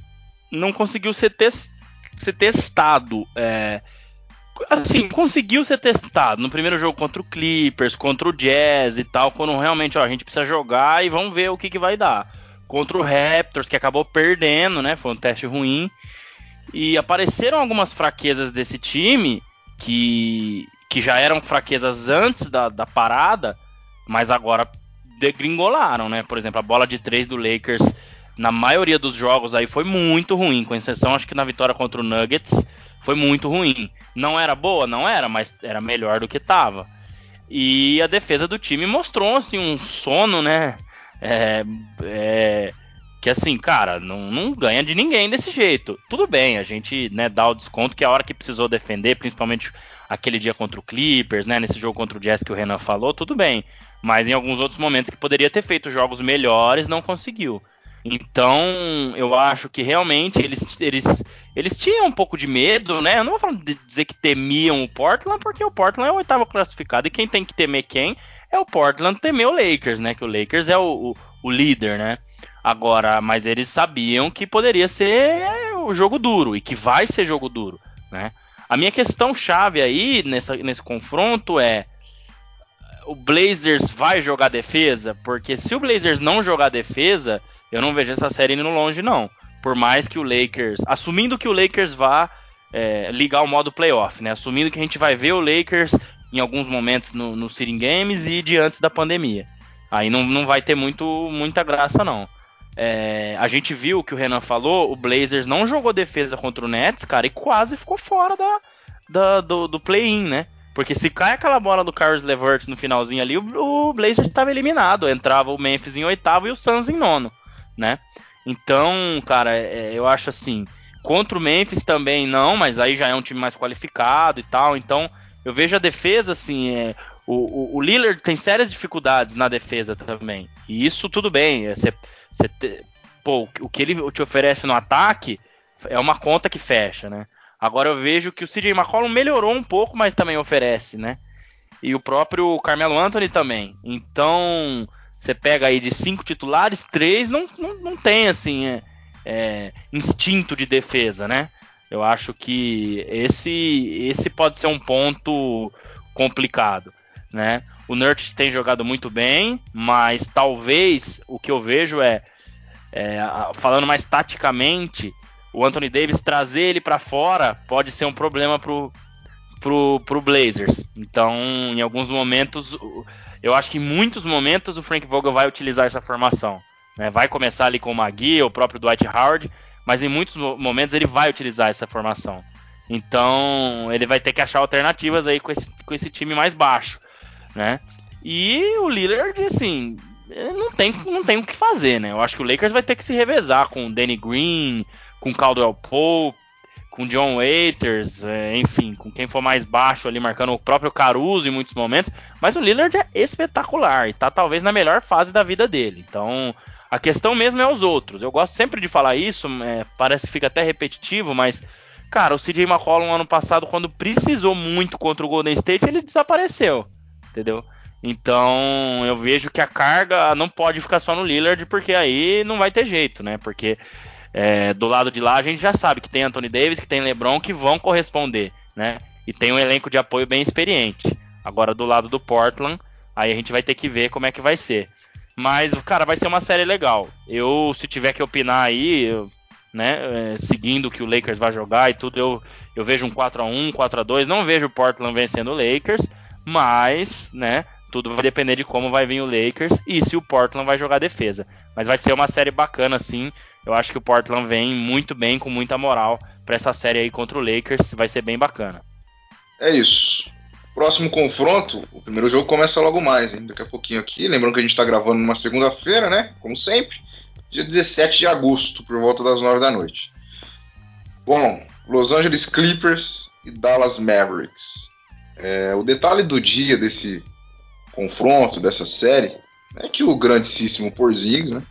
não conseguiu ser testado ser testado. É, assim, conseguiu ser testado no primeiro jogo contra o Clippers, contra o Jazz e tal, quando realmente ó, a gente precisa jogar e vamos ver o que, que vai dar. Contra o Raptors, que acabou perdendo, né? Foi um teste ruim. E apareceram algumas fraquezas desse time que, que já eram fraquezas antes da, da parada, mas agora degringolaram, né? Por exemplo, a bola de três do Lakers na maioria dos jogos aí foi muito ruim, com exceção acho que na vitória contra o Nuggets foi muito ruim. Não era boa, não era, mas era melhor do que tava. E a defesa do time mostrou assim um sono, né? É, é, que assim, cara, não, não, ganha de ninguém desse jeito. Tudo bem, a gente né, dá o desconto que a hora que precisou defender, principalmente aquele dia contra o Clippers, né? Nesse jogo contra o Jazz que o Renan falou, tudo bem. Mas em alguns outros momentos que poderia ter feito jogos melhores, não conseguiu. Então, eu acho que realmente eles, eles, eles tinham um pouco de medo, né? Eu não vou dizer que temiam o Portland, porque o Portland é o oitavo classificado e quem tem que temer quem é o Portland temer o Lakers, né? Que o Lakers é o, o, o líder, né? Agora, mas eles sabiam que poderia ser o jogo duro e que vai ser jogo duro, né? A minha questão chave aí nessa, nesse confronto é o Blazers vai jogar defesa? Porque se o Blazers não jogar defesa, eu não vejo essa série indo longe, não. Por mais que o Lakers. Assumindo que o Lakers vá é, ligar o modo playoff, né? Assumindo que a gente vai ver o Lakers em alguns momentos no, no Games e de antes da pandemia. Aí não, não vai ter muito, muita graça, não. É, a gente viu o que o Renan falou, o Blazers não jogou defesa contra o Nets, cara, e quase ficou fora da, da do, do play-in, né? Porque se cai aquela bola do Carlos Levert no finalzinho ali, o, o Blazers estava eliminado. Entrava o Memphis em oitavo e o Suns em nono né? Então, cara, é, eu acho assim, contra o Memphis também não, mas aí já é um time mais qualificado e tal. Então, eu vejo a defesa assim, é, o, o, o Lillard tem sérias dificuldades na defesa também. E isso tudo bem. É, você, você te, pô, o que ele te oferece no ataque é uma conta que fecha, né? Agora eu vejo que o CJ McCollum melhorou um pouco, mas também oferece, né? E o próprio Carmelo Anthony também. Então, você pega aí de cinco titulares, três não, não, não tem assim é, é, instinto de defesa, né? Eu acho que esse esse pode ser um ponto complicado, né? O Nurt tem jogado muito bem, mas talvez o que eu vejo é, é falando mais taticamente, o Anthony Davis trazer ele para fora pode ser um problema pro, pro, pro Blazers. Então, em alguns momentos, eu acho que em muitos momentos o Frank Vogel vai utilizar essa formação. Né? Vai começar ali com o Magui, o próprio Dwight Howard, mas em muitos momentos ele vai utilizar essa formação. Então ele vai ter que achar alternativas aí com esse, com esse time mais baixo, né? E o Lillard, assim, não tem, não tem o que fazer, né? Eu acho que o Lakers vai ter que se revezar com o Danny Green, com o Caldwell Pope, com John Waiters, é, enfim, com quem for mais baixo ali, marcando o próprio Caruso em muitos momentos. Mas o Lillard é espetacular e tá talvez na melhor fase da vida dele. Então, a questão mesmo é os outros. Eu gosto sempre de falar isso, é, parece que fica até repetitivo, mas, cara, o CJ McCollum ano passado, quando precisou muito contra o Golden State, ele desapareceu, entendeu? Então, eu vejo que a carga não pode ficar só no Lillard, porque aí não vai ter jeito, né? Porque é, do lado de lá a gente já sabe que tem Anthony Davis, que tem LeBron que vão corresponder, né? E tem um elenco de apoio bem experiente. Agora do lado do Portland, aí a gente vai ter que ver como é que vai ser. Mas, cara, vai ser uma série legal. Eu, se tiver que opinar aí, eu, né, é, seguindo que o Lakers vai jogar e tudo, eu, eu vejo um 4 a 1 4 a 2 Não vejo o Portland vencendo o Lakers, mas, né, tudo vai depender de como vai vir o Lakers e se o Portland vai jogar defesa. Mas vai ser uma série bacana, sim. Eu acho que o Portland vem muito bem, com muita moral para essa série aí contra o Lakers. Vai ser bem bacana. É isso. Próximo confronto, o primeiro jogo começa logo mais, hein? daqui a pouquinho aqui. Lembrando que a gente está gravando numa segunda-feira, né? Como sempre, dia 17 de agosto, por volta das 9 da noite. Bom, Los Angeles Clippers e Dallas Mavericks. É, o detalhe do dia desse confronto, dessa série, é que o grandíssimo Porzingis, né?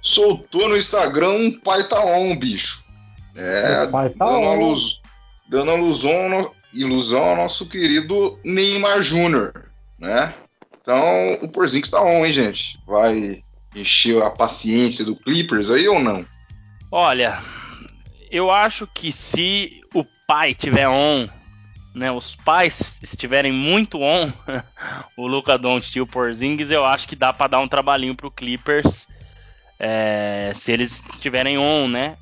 soltou no Instagram um pai tá on, bicho. É, pai tá dando, on. A luz, dando alusão, ilusão ao nosso querido Neymar Júnior, né? Então o Porzingis tá on, hein, gente? Vai encher a paciência do Clippers aí ou não? Olha, eu acho que se o pai tiver on, né, os pais estiverem muito on, [LAUGHS] o Luca Doncic e o Porzingis, eu acho que dá para dar um trabalhinho pro Clippers é, se eles estiverem on, né?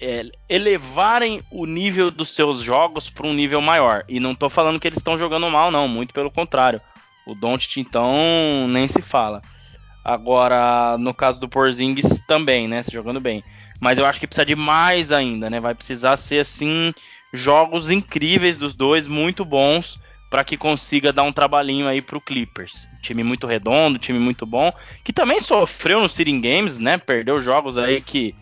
É, elevarem o nível dos seus jogos para um nível maior. E não estou falando que eles estão jogando mal, não, muito pelo contrário. O Doncic, então, nem se fala. Agora, no caso do Porzingis também, né? Jogando bem. Mas eu acho que precisa de mais ainda, né? Vai precisar ser, assim, jogos incríveis dos dois, muito bons, para que consiga dar um trabalhinho aí pro Clippers. Time muito redondo, time muito bom, que também sofreu no Sitting Games, né? Perdeu jogos aí que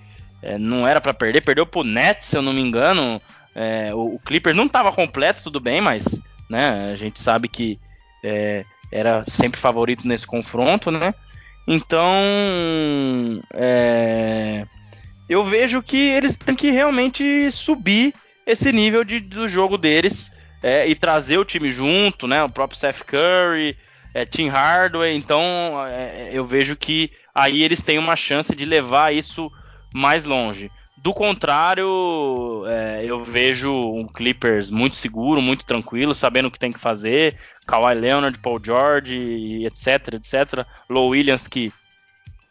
é, não era para perder, perdeu pro Nets, se eu não me engano. É, o, o, Clippers não estava completo, tudo bem, mas né, a gente sabe que é, era sempre favorito nesse confronto, né? Então, é, eu vejo que eles têm que realmente subir esse nível de, do jogo deles é, e trazer o time junto, né? O próprio Seth Curry, é, Tim Hardaway. Então, é, eu vejo que aí eles têm uma chance de levar isso mais longe. Do contrário, é, eu vejo um Clippers muito seguro, muito tranquilo, sabendo o que tem que fazer. Kawhi Leonard, Paul George, etc, etc. Low Williams que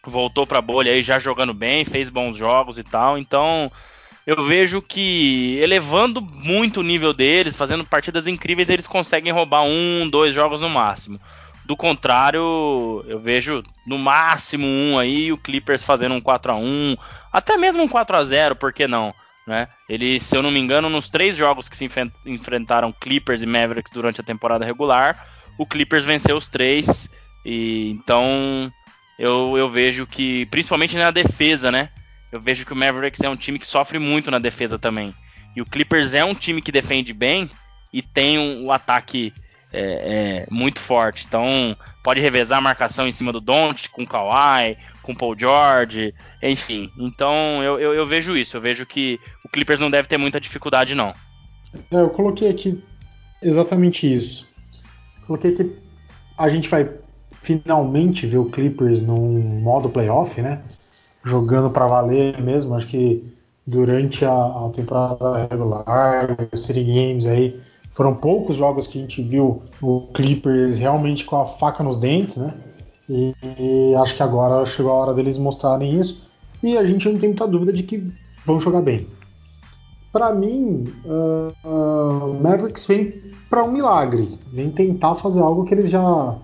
voltou para a bolha aí já jogando bem, fez bons jogos e tal. Então, eu vejo que elevando muito o nível deles, fazendo partidas incríveis, eles conseguem roubar um, dois jogos no máximo. Do contrário, eu vejo no máximo um aí, o Clippers fazendo um 4 a 1 até mesmo um 4 a 0 por que não? Né? Ele, se eu não me engano, nos três jogos que se enfrentaram Clippers e Mavericks durante a temporada regular, o Clippers venceu os três. E então eu, eu vejo que, principalmente na defesa, né? Eu vejo que o Mavericks é um time que sofre muito na defesa também. E o Clippers é um time que defende bem e tem um, um ataque é, é, muito forte. Então, pode revezar a marcação em cima do Don't, com o Kawhi, com o Paul George, enfim. Então, eu, eu, eu, vejo isso. Eu vejo que o Clippers não deve ter muita dificuldade, não. É, eu coloquei aqui exatamente isso. Coloquei que a gente vai finalmente ver o Clippers num modo playoff, né? Jogando para valer mesmo. Acho que durante a, a temporada regular, os City Games aí, foram poucos jogos que a gente viu o Clippers realmente com a faca nos dentes, né? E, e acho que agora chegou a hora deles mostrarem isso. E a gente não tem muita dúvida de que vão jogar bem. Para mim, uh, uh, Mavericks vem para um milagre, vem tentar fazer algo que eles já,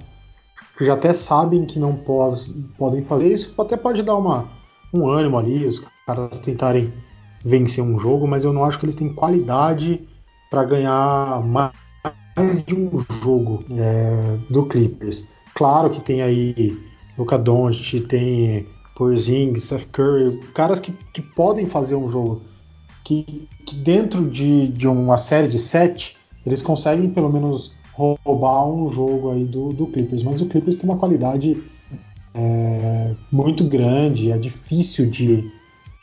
já até sabem que não pode, podem fazer. Isso até pode dar uma, um ânimo ali, os caras tentarem vencer um jogo, mas eu não acho que eles têm qualidade para ganhar mais de um jogo é, do Clippers. Claro que tem aí Luca Doncic, tem Porzingis, Seth Curry, caras que, que podem fazer um jogo que, que dentro de, de uma série de sete eles conseguem pelo menos roubar um jogo aí do, do Clippers, mas o Clippers tem uma qualidade é, muito grande, é difícil de,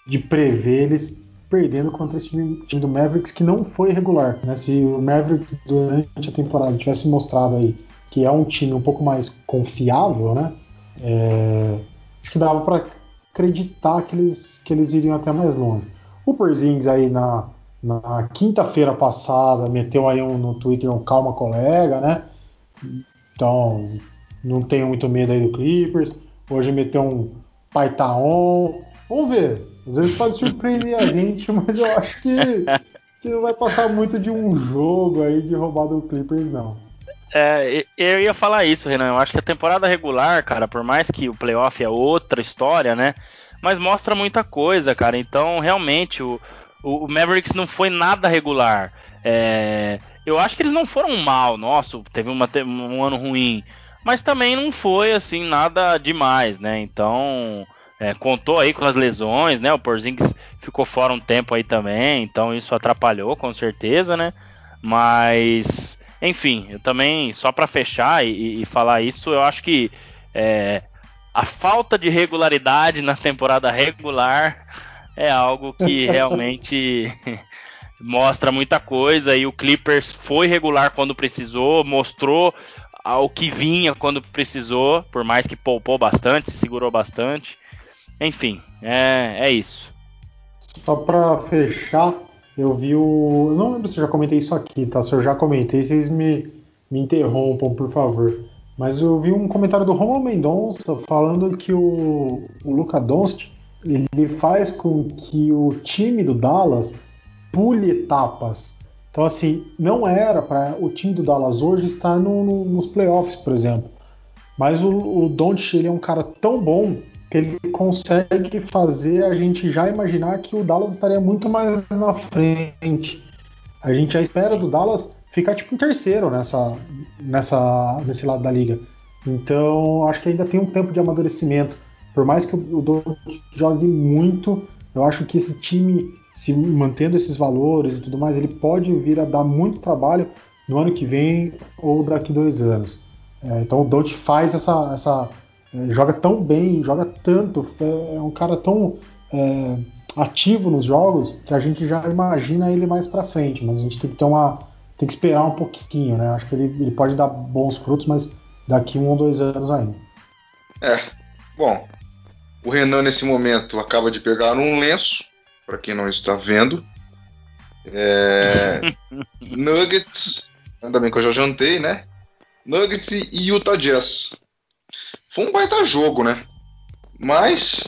de prever eles perdendo contra esse time, do Mavericks que não foi regular. Né? Se o Mavericks durante a temporada tivesse mostrado aí que é um time um pouco mais confiável, né? É, acho que dava para acreditar que eles, que eles iriam até mais longe. O Porzingis aí na, na quinta-feira passada meteu aí um, no Twitter um calma colega, né? Então não tenho muito medo aí do Clippers. Hoje meteu um pai tá on. Vamos ver. Às vezes pode surpreender a gente, mas eu acho que, que não vai passar muito de um jogo aí de roubada do Clippers, não. É, eu ia falar isso, Renan. Eu acho que a temporada regular, cara, por mais que o playoff é outra história, né? Mas mostra muita coisa, cara. Então, realmente, o, o Mavericks não foi nada regular. É, eu acho que eles não foram mal, nossa, teve uma, um ano ruim. Mas também não foi, assim, nada demais, né? Então, é, contou aí com as lesões, né? O Porzingis ficou fora um tempo aí também, então isso atrapalhou com certeza, né? Mas, enfim, eu também, só para fechar e, e, falar isso, eu acho que é, a falta de regularidade na temporada regular é algo que [LAUGHS] realmente mostra muita coisa e o Clippers foi regular quando precisou, mostrou o que vinha quando precisou, por mais que poupou bastante, se segurou bastante. Enfim, é, é isso. Só para fechar, eu vi o. Não lembro se eu já comentei isso aqui, tá? Se eu já comentei, vocês me, me interrompam, por favor. Mas eu vi um comentário do Romulo Mendonça falando que o, o Luca Doncic ele faz com que o time do Dallas pule etapas. Então, assim, não era para o time do Dallas hoje estar no, no, nos playoffs, por exemplo. Mas o, o Doncic ele é um cara tão bom que ele consegue fazer a gente já imaginar que o Dallas estaria muito mais na frente. A gente já espera do Dallas ficar tipo em terceiro nessa, nessa, nesse lado da liga. Então, acho que ainda tem um tempo de amadurecimento. Por mais que o Doncic jogue muito, eu acho que esse time, se mantendo esses valores e tudo mais, ele pode vir a dar muito trabalho no ano que vem ou daqui dois anos. É, então o Doncic faz essa, essa é, joga tão bem, joga tanto, é, é um cara tão é, ativo nos jogos que a gente já imagina ele mais para frente, mas a gente tem que ter uma tem que esperar um pouquinho, né? Acho que ele, ele pode dar bons frutos, mas daqui um ou dois anos ainda. É, bom, o Renan nesse momento acaba de pegar um lenço, para quem não está vendo. É, [LAUGHS] Nuggets, ainda bem que eu já jantei, né? Nuggets e Utah Jazz. Foi um baita jogo, né? Mas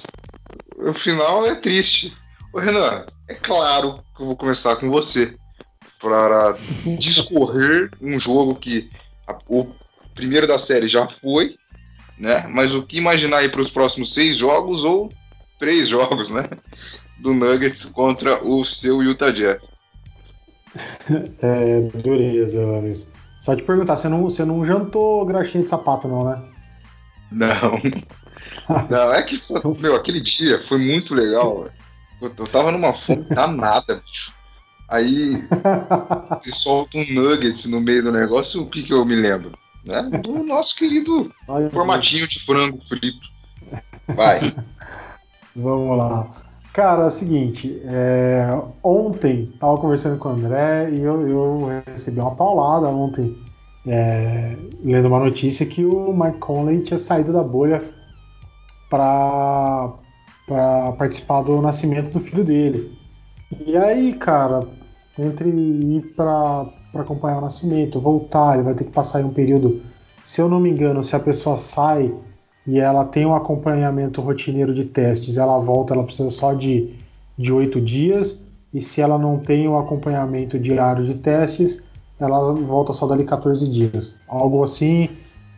o final é triste. Ô Renan, é claro que eu vou começar com você para discorrer [LAUGHS] um jogo que a, o primeiro da série já foi, né? Mas o que imaginar aí para os próximos seis jogos ou três [LAUGHS] jogos, né? Do Nuggets contra o seu Utah Jazz. [LAUGHS] É, dureza, Luiz. Só te perguntar, você não, você não jantou graxinha de sapato, não, né? Não. [LAUGHS] Não, é que, meu, aquele dia foi muito legal. Eu, eu tava numa fome [LAUGHS] danada, bicho. Aí se solta um nuggets no meio do negócio, o que, que eu me lembro? Né? Do nosso querido Ai, formatinho de frango frito. Vai. Vamos lá. Cara, é o seguinte, é, ontem tava conversando com o André e eu, eu recebi uma paulada ontem, é, lendo uma notícia que o Mike Conley tinha saído da bolha para participar do nascimento do filho dele. E aí, cara, entre ir para acompanhar o nascimento, voltar, ele vai ter que passar um período. Se eu não me engano, se a pessoa sai e ela tem um acompanhamento rotineiro de testes, ela volta, ela precisa só de oito dias, e se ela não tem o acompanhamento diário de testes, ela volta só dali 14 dias. Algo assim,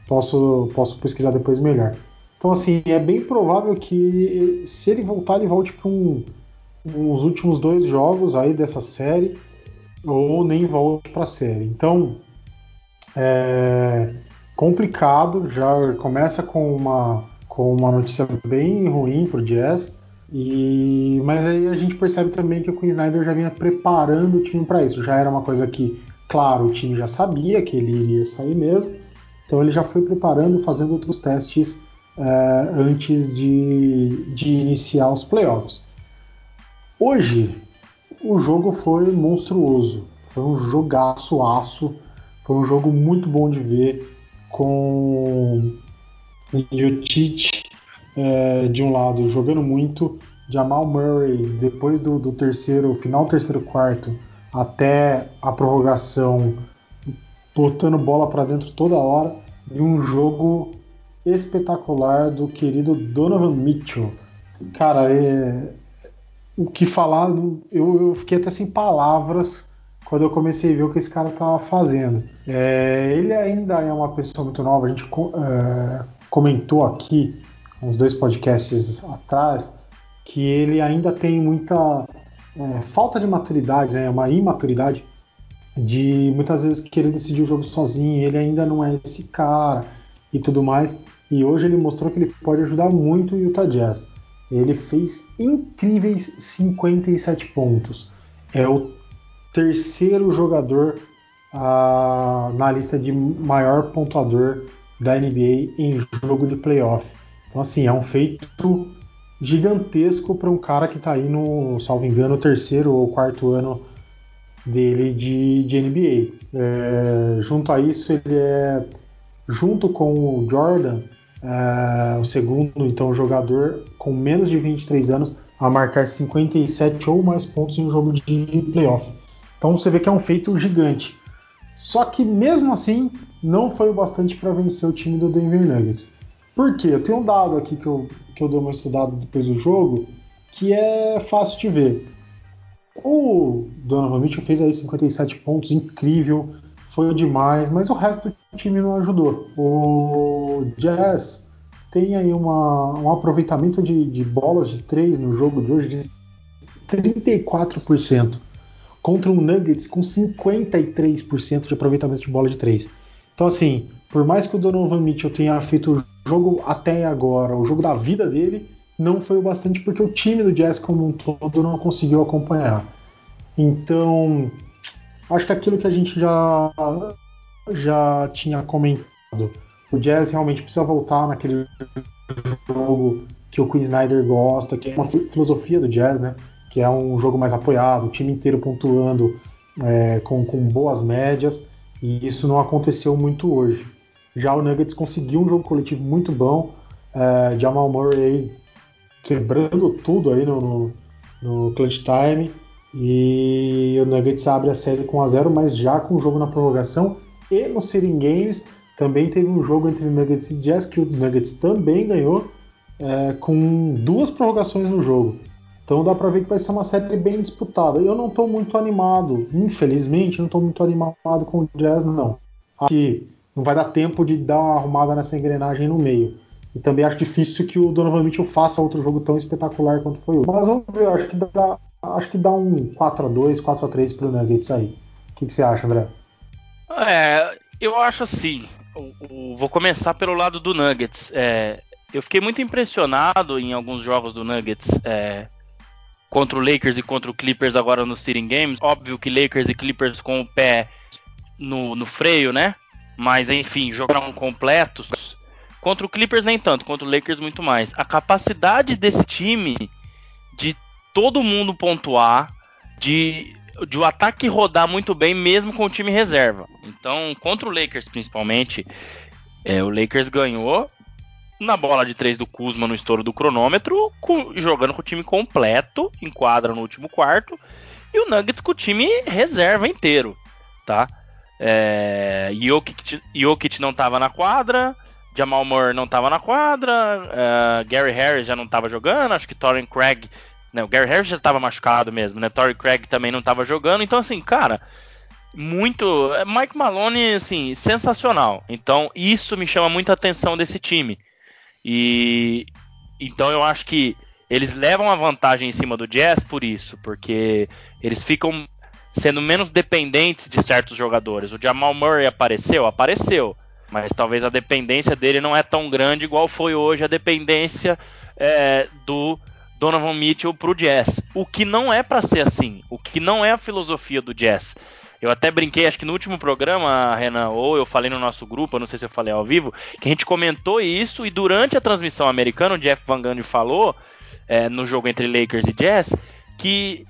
posso, posso pesquisar depois melhor. Então, assim, é bem provável que se ele voltar, ele volte para um, uns últimos dois jogos aí dessa série, ou nem volte para a série. Então, é, complicado, já começa com uma, com uma notícia bem ruim para o Jazz. E, mas aí a gente percebe também que o Queen Snyder já vinha preparando o time para isso. Já era uma coisa que, claro, o time já sabia que ele iria sair mesmo. Então ele já foi preparando, fazendo outros testes é, antes de, de iniciar os playoffs. Hoje o jogo foi monstruoso, foi um jogaço aço, foi um jogo muito bom de ver com Jokic é, de um lado jogando muito, Jamal Murray depois do, do terceiro, final terceiro quarto até a prorrogação, botando bola para dentro toda hora e um jogo espetacular do querido Donovan Mitchell. Cara, é, o que falar, eu, eu fiquei até sem palavras quando eu comecei a ver o que esse cara estava fazendo. É, ele ainda é uma pessoa muito nova, a gente é, comentou aqui, uns dois podcasts atrás, que ele ainda tem muita é, falta de maturidade, né, uma imaturidade de muitas vezes querer decidir o jogo sozinho, ele ainda não é esse cara e tudo mais. E hoje ele mostrou que ele pode ajudar muito o Utah Jazz. Ele fez incríveis 57 pontos. É o terceiro jogador ah, na lista de maior pontuador da NBA em jogo de playoff. Então, assim, é um feito gigantesco para um cara que está aí no, salvo engano, terceiro ou quarto ano dele de, de NBA. É, junto a isso, ele é, junto com o Jordan, é, o segundo então jogador com menos de 23 anos a marcar 57 ou mais pontos em um jogo de playoff. Então você vê que é um feito gigante. Só que mesmo assim não foi o bastante para vencer o time do Denver Nuggets. Por quê? Eu tenho um dado aqui que eu, que eu dou uma estudada depois do jogo que é fácil de ver. O Donovan Mitchell fez aí 57 pontos, incrível, foi demais, mas o resto do time não ajudou. O Jazz tem aí uma, um aproveitamento de, de bolas de 3 no jogo de hoje de 34% contra um Nuggets com 53% de aproveitamento de bola de 3. Então, assim, por mais que o Donovan Mitchell tenha feito o jogo até agora, o jogo da vida dele, não foi o bastante porque o time do Jazz como um todo não conseguiu acompanhar. Então, acho que aquilo que a gente já, já tinha comentado, o Jazz realmente precisa voltar naquele jogo que o Queen Snyder gosta, que é uma filosofia do jazz, né? Que é um jogo mais apoiado, o time inteiro pontuando é, com, com boas médias, e isso não aconteceu muito hoje. Já o Nuggets conseguiu um jogo coletivo muito bom, é, Jamal Murray quebrando tudo aí no, no, no clutch time, e o Nuggets abre a série com a 0, mas já com o jogo na prorrogação e no Sitting Games também teve um jogo entre Nuggets e Jazz que o Nuggets também ganhou é, com duas prorrogações no jogo. Então dá pra ver que vai ser uma série bem disputada. Eu não tô muito animado, infelizmente, não tô muito animado com o Jazz, não. Acho que não vai dar tempo de dar uma arrumada nessa engrenagem no meio. E também acho difícil que o Donovan Mitchell faça outro jogo tão espetacular quanto foi o. Mas vamos ver, acho que dá, acho que dá um 4x2, 4x3 pro Nuggets aí. O que, que você acha, André? É, eu acho assim. Vou começar pelo lado do Nuggets. É, eu fiquei muito impressionado em alguns jogos do Nuggets é, contra o Lakers e contra o Clippers agora no Sitting Games. Óbvio que Lakers e Clippers com o pé no, no freio, né? Mas enfim, jogaram completos. Contra o Clippers nem tanto, contra o Lakers muito mais. A capacidade desse time de todo mundo pontuar, de de o ataque rodar muito bem mesmo com o time reserva. Então, contra o Lakers principalmente, é, o Lakers ganhou na bola de três do Kuzma no estouro do cronômetro, com, jogando com o time completo, em quadra no último quarto, e o Nuggets com o time reserva inteiro, tá? É, Jokic, Jokic não estava na quadra, Jamal Murray não estava na quadra, uh, Gary Harris já não estava jogando, acho que Torren Craig né? O Gary Harris já estava machucado mesmo, né? Torrey Craig também não estava jogando. Então, assim, cara, muito. É, Mike Malone, assim, sensacional. Então, isso me chama muita atenção desse time. E então eu acho que eles levam a vantagem em cima do Jazz por isso, porque eles ficam sendo menos dependentes de certos jogadores. O Jamal Murray apareceu, apareceu, mas talvez a dependência dele não é tão grande igual foi hoje a dependência é, do Donovan Mitchell pro Jazz. O que não é para ser assim, o que não é a filosofia do Jazz. Eu até brinquei, acho que no último programa, Renan, ou eu falei no nosso grupo, não sei se eu falei ao vivo, que a gente comentou isso e durante a transmissão americana, o Jeff Van Gundy falou é, no jogo entre Lakers e Jazz que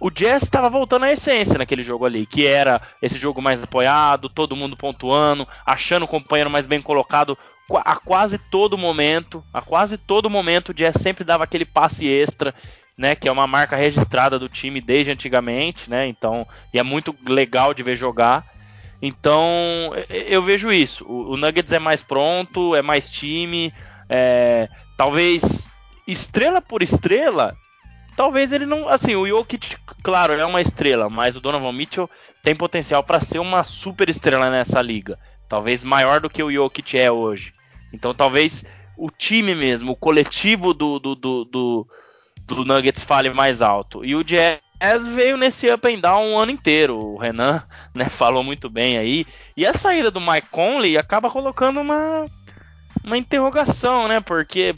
o Jazz estava voltando à essência naquele jogo ali, que era esse jogo mais apoiado, todo mundo pontuando, achando o companheiro mais bem colocado, a quase todo momento, a quase todo momento o Jazz sempre dava aquele passe extra, né, que é uma marca registrada do time desde antigamente, né? Então, e é muito legal de ver jogar. Então, eu vejo isso. O, Nuggets é mais pronto, é mais time, é, talvez estrela por estrela, talvez ele não, assim, o Jokic, claro, é uma estrela, mas o Donovan Mitchell tem potencial para ser uma super estrela nessa liga, talvez maior do que o Jokic é hoje. Então talvez o time mesmo, o coletivo do, do, do, do, do Nuggets fale mais alto. E o Jazz veio nesse up and down um ano inteiro. O Renan [LAUGHS] né, falou muito bem aí. E a saída do Mike Conley acaba colocando uma, uma interrogação, né? Porque,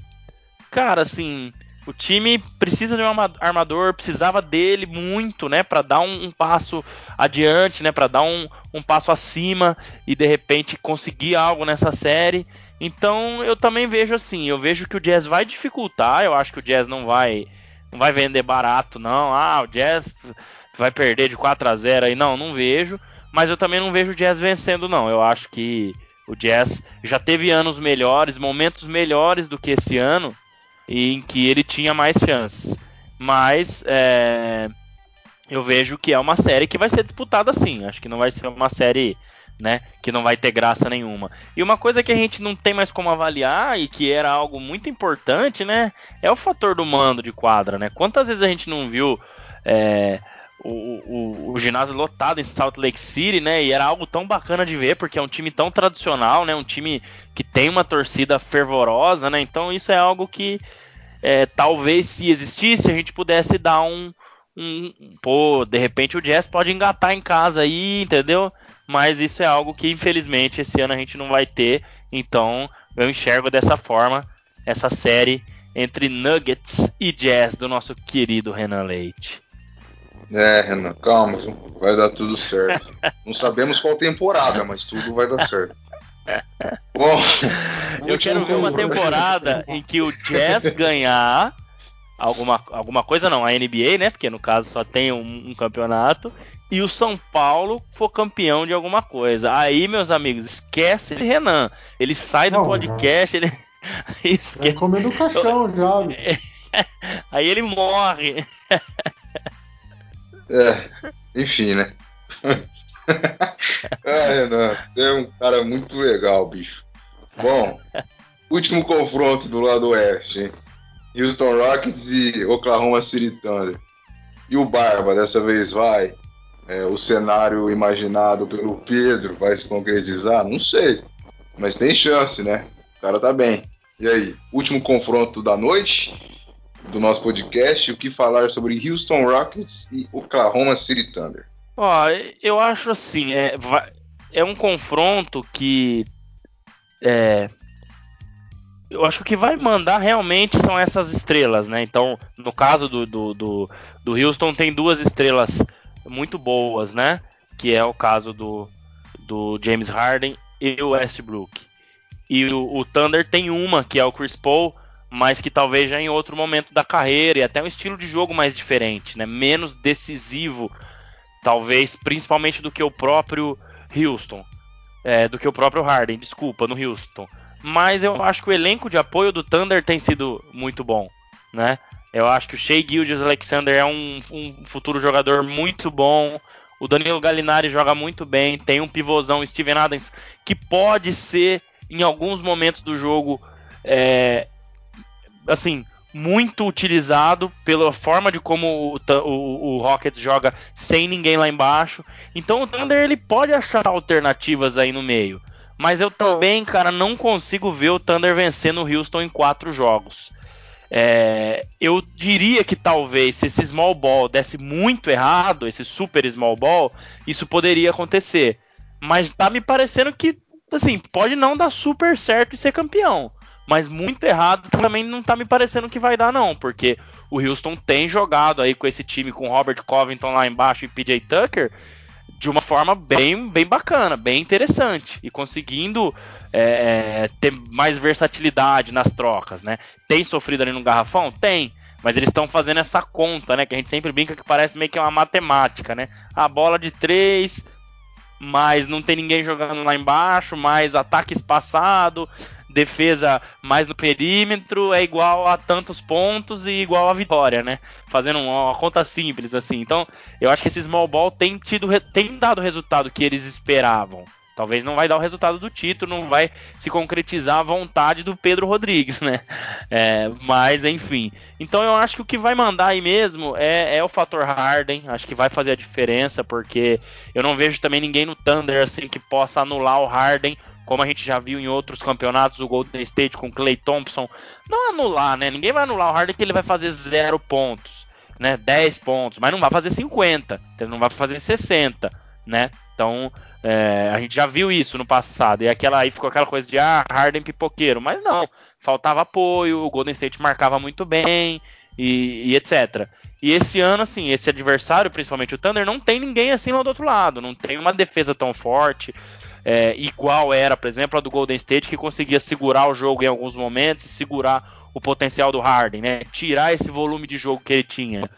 cara, assim, o time precisa de um armador, precisava dele muito, né, para dar um, um, passo adiante, né, para dar um, um passo acima e de repente conseguir algo nessa série. Então eu também vejo assim, eu vejo que o Jazz vai dificultar, eu acho que o Jazz não vai não vai vender barato não. Ah, o Jazz vai perder de 4 a 0 aí não, não vejo, mas eu também não vejo o Jazz vencendo não. Eu acho que o Jazz já teve anos melhores, momentos melhores do que esse ano, em que ele tinha mais chances. Mas é, eu vejo que é uma série que vai ser disputada sim. Acho que não vai ser uma série né? Que não vai ter graça nenhuma. E uma coisa que a gente não tem mais como avaliar e que era algo muito importante, né? É o fator do mando de quadra, né? Quantas vezes a gente não viu é, o, o, o, ginásio lotado em Salt Lake City, né? E era algo tão bacana de ver, porque é um time tão tradicional, né? Um time que tem uma torcida fervorosa, né? Então isso é algo que é, talvez se existisse a gente pudesse dar um, um, pô, de repente o Jazz pode engatar em casa aí, entendeu? Mas isso é algo que infelizmente esse ano a gente não vai ter. Então eu enxergo dessa forma essa série entre Nuggets e Jazz do nosso querido Renan Leite. É, Renan, calma, vai dar tudo certo. [LAUGHS] não sabemos qual temporada, mas tudo vai dar certo. Bom, Eu quero ver uma temporada em que o Jazz ganhar alguma, alguma coisa, não, a NBA, né? Porque no caso só tem um, um campeonato. E o São Paulo for campeão de alguma coisa. Aí, meus amigos, esquece de Renan. Ele sai do não, podcast, ele. [LAUGHS] esquece. comendo o caixão já. [LAUGHS] Aí ele morre. É, enfim, né? [LAUGHS] ah, Renan, você é um cara muito legal, bicho. Bom, último confronto do lado oeste, hein? Houston Rockets e Oklahoma City Thunder. E o Barba, dessa vez vai? É, o cenário imaginado pelo Pedro vai se concretizar? Não sei. Mas tem chance, né? O cara tá bem. E aí, último confronto da noite do nosso podcast, o que falar sobre Houston Rockets e Oklahoma City Thunder. Ó, eu acho assim, é, é um confronto que é, eu acho que o que vai mandar realmente são essas estrelas, né? Então, no caso do, do, do, do Houston, tem duas estrelas muito boas, né? Que é o caso do, do James Harden e o Westbrook. E o, o Thunder tem uma, que é o Chris Paul, mas que talvez já em outro momento da carreira e até um estilo de jogo mais diferente, né? Menos decisivo, talvez, principalmente do que o próprio Houston, é, do que o próprio Harden, desculpa, no Houston. Mas eu acho que o elenco de apoio do Thunder tem sido muito bom, né? Eu acho que o Shea Gildas Alexander é um, um futuro jogador muito bom. O Danilo Gallinari joga muito bem. Tem um pivôzão Steven Adams que pode ser, em alguns momentos do jogo, é, assim, muito utilizado pela forma de como o, o, o, Rockets joga sem ninguém lá embaixo. Então o Thunder ele pode achar alternativas aí no meio. Mas eu também, cara, não consigo ver o Thunder vencendo o Houston em quatro jogos. É, eu diria que talvez se esse small ball desse muito errado, esse super small ball, isso poderia acontecer. Mas tá me parecendo que, assim, pode não dar super certo e ser campeão mas muito errado também não tá me parecendo que vai dar, não, porque o Houston tem jogado aí com esse time, com Robert Covington lá embaixo e PJ Tucker, de uma forma bem, bem bacana, bem interessante, e conseguindo é, é, ter mais versatilidade nas trocas, né? Tem sofrido ali no garrafão? Tem. Mas eles estão fazendo essa conta, né? Que a gente sempre brinca que parece meio que uma matemática, né? A bola de três, mas não tem ninguém jogando lá embaixo, mais ataque espaçado, defesa mais no perímetro é igual a tantos pontos e igual a vitória, né? Fazendo uma conta simples assim. Então, eu acho que esse small ball tem tido tem dado o resultado que eles esperavam. Talvez não vai dar o resultado do título, não vai se concretizar a vontade do Pedro Rodrigues, né? É, mas enfim. Então eu acho que o que vai mandar aí mesmo é, é, o fator Harden. Acho que vai fazer a diferença, porque eu não vejo também ninguém no Thunder assim que possa anular o Harden como a gente já viu em outros campeonatos, o Golden State com Clay Thompson, não anular, né? Ninguém vai anular o Harden que ele vai fazer zero pontos, né? 10 pontos, mas não vai fazer 50, ele não vai fazer 60, né? Então, é, a gente já viu isso no passado, e aquela aí ficou aquela coisa de ah, Harden pipoqueiro, mas não, faltava apoio, o Golden State marcava muito bem, e, e etc. E esse ano, assim, esse adversário, principalmente o Thunder, não tem ninguém assim lá do outro lado, não tem uma defesa tão forte, é, igual era, por exemplo, a do Golden State, que conseguia segurar o jogo em alguns momentos e segurar o potencial do Harden, né? Tirar esse volume de jogo que ele tinha.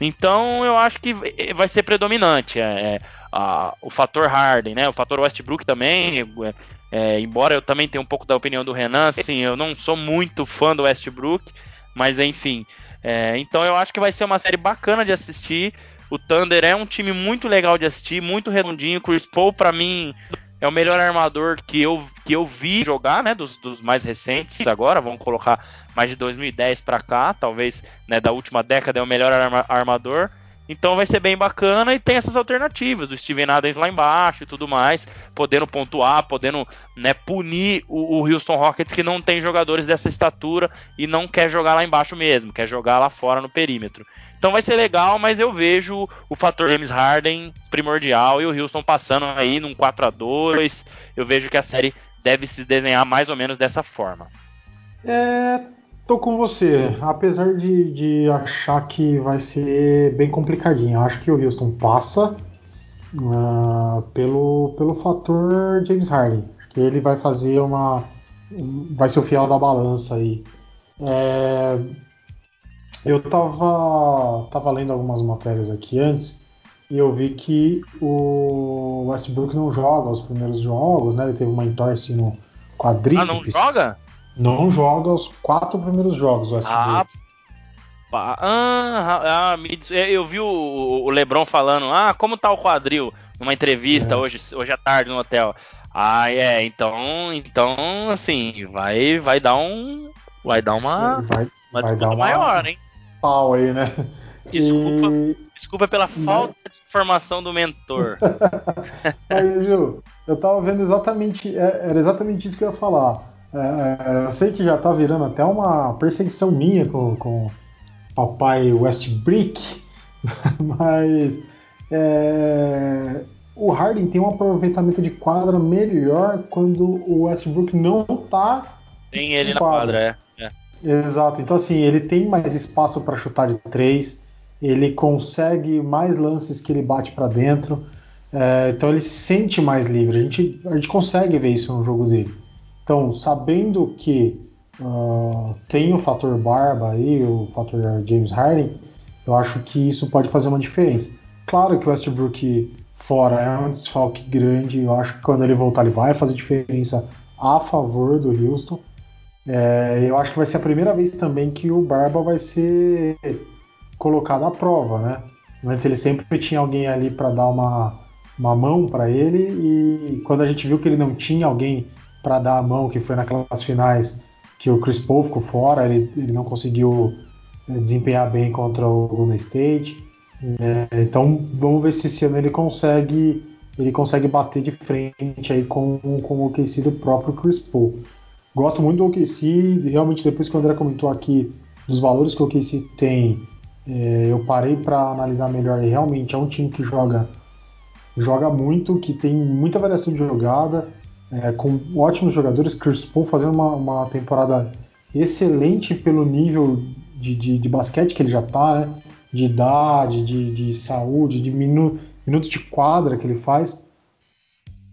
Então eu acho que vai ser predominante é, é, a, o fator Harden, né? O fator Westbrook também. É, é, embora eu também tenha um pouco da opinião do Renan, assim, eu não sou muito fã do Westbrook, mas enfim. É, então eu acho que vai ser uma série bacana de assistir. O Thunder é um time muito legal de assistir, muito redondinho. Chris Paul, para mim, é o melhor armador que eu, que eu vi jogar, né, dos, dos mais recentes agora, vamos colocar mais de 2010 para cá, talvez, né, da última década é o melhor arma, armador. Então vai ser bem bacana e tem essas alternativas do Steven Adams lá embaixo e tudo mais, podendo pontuar, podendo né, punir o, o, Houston Rockets que não tem jogadores dessa estatura e não quer jogar lá embaixo mesmo, quer jogar lá fora no perímetro. Então vai ser legal, mas eu vejo o fator James Harden primordial e o Houston passando aí num 4 a 2 Eu vejo que a série deve se desenhar mais ou menos dessa forma. É, Tô com você, apesar de, de achar que vai ser bem complicadinho. Acho que o Houston passa uh, pelo, pelo fator James Harden. Que ele vai fazer uma, vai ser o fiel da balança aí. É, eu tava, tava lendo algumas matérias aqui antes e eu vi que o Westbrook não joga os primeiros jogos, né? Ele teve uma entorse no quadríceps. Ah, não joga? Não joga os quatro primeiros jogos, o Westbrook. Ah, ah, ah eu vi o, o Lebron falando, ah, como tá o quadril? Numa entrevista é. hoje, hoje à tarde no hotel. Ah, é, então, então, assim, vai, vai dar um, vai dar uma, vai, uma vai dar uma maior, hein? Pau aí, né? [LAUGHS] Desculpa, e... desculpa pela falta de informação do mentor. [LAUGHS] Aí, Ju, eu tava vendo exatamente, é, era exatamente isso que eu ia falar. É, é, eu sei que já tá virando até uma perseguição minha com, com papai Westbrick, [LAUGHS] mas é, o Harden tem um aproveitamento de quadra melhor quando o Westbrook não tá. Tem ele na quadra, é. é. Exato. Então, assim, ele tem mais espaço para chutar de três, ele consegue mais lances que ele bate para dentro, é, então ele se sente mais livre. A gente, a gente consegue ver isso no jogo dele. Então, sabendo que uh, tem o fator barba aí, o fator James Harden, eu acho que isso pode fazer uma diferença. Claro que o Westbrook fora é um desfalque grande. Eu acho que quando ele voltar, ele vai fazer diferença a favor do Houston. É, eu acho que vai ser a primeira vez também que o Barba vai ser colocado à prova, né? Antes ele sempre tinha alguém ali para dar uma, uma mão para ele e quando a gente viu que ele não tinha alguém para dar a mão, que foi naquelas finais que o Chris Paul ficou fora, ele, ele não conseguiu é, desempenhar bem contra o Golden State. É, então vamos ver se esse ano ele consegue ele consegue bater de frente aí com, com o OKC do próprio Chris Paul. Gosto muito do OKC, realmente depois que o André comentou aqui dos valores que o OKC tem, é, eu parei para analisar melhor e realmente é um time que joga joga muito, que tem muita variação de jogada, é, com ótimos jogadores, Chris Paul fazendo uma, uma temporada excelente pelo nível de, de, de basquete que ele já está, né? de idade, de, de saúde, de minu, minutos de quadra que ele faz.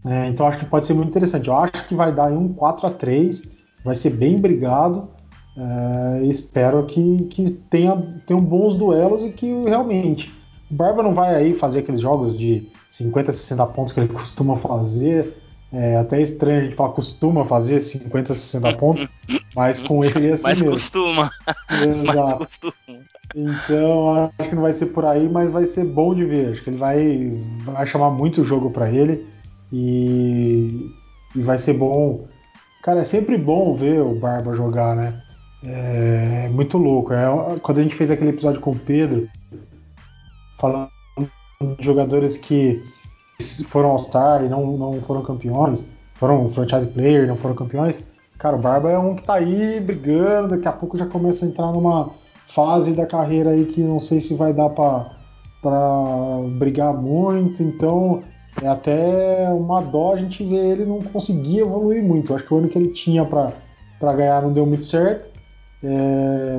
É, então acho que pode ser muito interessante. Eu acho que vai dar um 4 a 3 vai ser bem brigado. É, espero que, que tenha, tenham bons duelos e que realmente o Barba não vai aí fazer aqueles jogos de 50, 60 pontos que ele [LAUGHS] costuma fazer. É até estranho a gente falar costuma fazer 50, 60 pontos, mas com ele é assim mas mesmo. Costuma. Exato. Mas costuma. Então acho que não vai ser por aí, mas vai ser bom de ver. Acho que ele vai, vai chamar muito jogo para ele e, e vai ser bom. Cara, é sempre bom ver o Barba jogar, né? É muito louco. É, quando a gente fez aquele episódio com o Pedro, falando de jogadores que foram All-Star e não, não foram campeões, foram franchise player, não foram campeões. Cara, o Barba é um que tá aí brigando, daqui a pouco já começa a entrar numa fase da carreira aí que não sei se vai dar para brigar muito, então é até uma dó a gente ver ele não conseguir evoluir muito. Acho que o ano que ele tinha para ganhar não deu muito certo. É,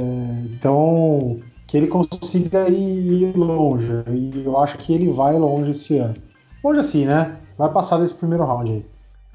então, que ele consiga ir longe. E eu acho que ele vai longe esse ano. Longe assim, né? Vai passar desse primeiro round aí.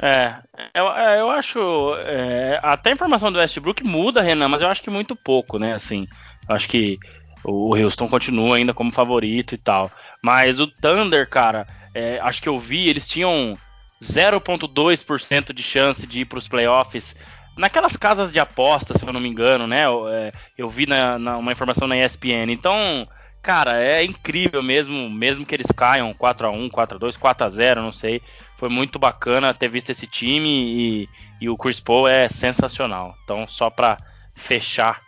É, eu, é, eu acho. É, até a informação do Westbrook muda, Renan, mas eu acho que muito pouco, né? Assim, acho que o Houston continua ainda como favorito e tal. Mas o Thunder, cara, é, acho que eu vi, eles tinham 0,2% de chance de ir para os playoffs. Naquelas casas de apostas, se eu não me engano, né? Eu, é, eu vi na, na, uma informação na ESPN. Então, cara, é incrível mesmo, mesmo que eles caiam 4 a 1 4 a 2 4 a 0 não sei. Foi muito bacana ter visto esse time e, e o Chris Paul é sensacional. Então, só para fechar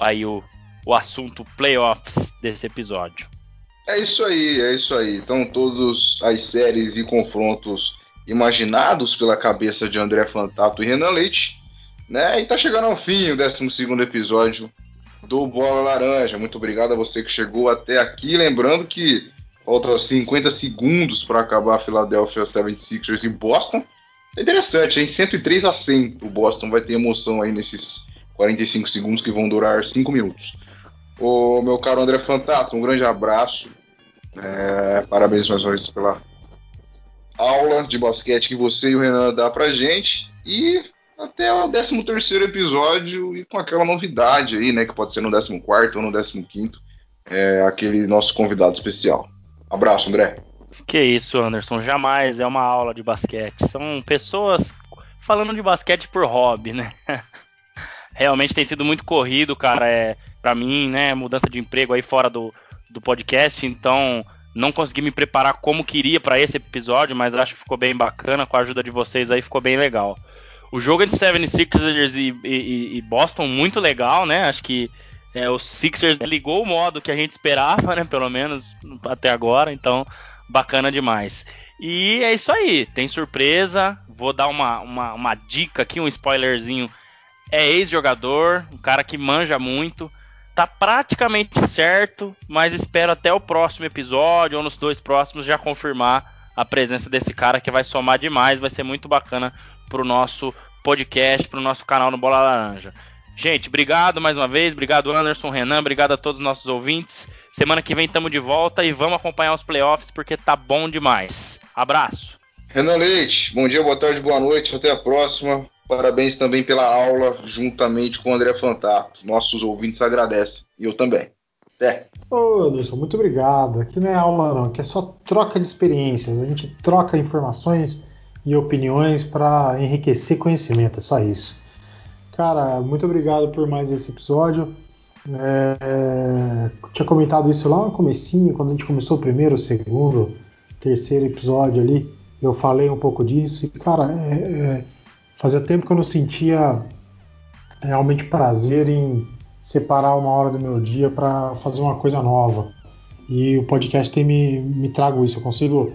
aí o, o assunto playoffs desse episódio. É isso aí, é isso aí. Então, todas as séries e confrontos imaginados pela cabeça de André Fantato e Renan Leite, né? E tá chegando ao fim o 12 episódio do Bola Laranja. Muito obrigado a você que chegou até aqui. Lembrando que falta 50 segundos para acabar a Philadelphia 76ers em Boston. É interessante, hein? 103 a 100. O Boston vai ter emoção aí nesses 45 segundos que vão durar 5 minutos. O meu caro André Fantato, um grande abraço. É, parabéns mais uma vez pela aula de basquete que você e o Renan dá pra gente. E até o 13 terceiro episódio e com aquela novidade aí, né? Que pode ser no 14 quarto ou no 15 quinto, é, aquele nosso convidado especial. Abraço, André. Que isso, Anderson, jamais é uma aula de basquete. São pessoas falando de basquete por hobby, né? [LAUGHS] Realmente tem sido muito corrido, cara, é para mim, né, mudança de emprego aí fora do, do podcast, então não consegui me preparar como queria para esse episódio, mas acho que ficou bem bacana com a ajuda de vocês aí, ficou bem legal. O jogo entre 76ers e, e, e Boston muito legal, né? Acho que é, o Sixers ligou o modo que a gente esperava, né? Pelo menos até agora, então bacana demais. E é isso aí, tem surpresa. Vou dar uma, uma, uma dica aqui, um spoilerzinho. É ex-jogador, um cara que manja muito. Tá praticamente certo, mas espero até o próximo episódio ou nos dois próximos já confirmar a presença desse cara que vai somar demais, vai ser muito bacana pro nosso podcast, pro nosso canal no Bola Laranja. Gente, obrigado mais uma vez, obrigado Anderson, Renan, obrigado a todos os nossos ouvintes. Semana que vem estamos de volta e vamos acompanhar os playoffs porque tá bom demais. Abraço. Renan Leite, bom dia, boa tarde, boa noite, até a próxima. Parabéns também pela aula, juntamente com o André Fantato. Nossos ouvintes agradecem. E eu também. Até. Ô, Anderson, muito obrigado. Aqui não é aula, não, aqui é só troca de experiências. A gente troca informações e opiniões para enriquecer conhecimento, é só isso. Cara, muito obrigado por mais esse episódio. É, tinha comentado isso lá no comecinho, quando a gente começou o primeiro, o segundo, terceiro episódio ali, eu falei um pouco disso. E, cara, é, é, fazia tempo que eu não sentia realmente prazer em separar uma hora do meu dia para fazer uma coisa nova. E o podcast tem me, me trago isso. Eu consigo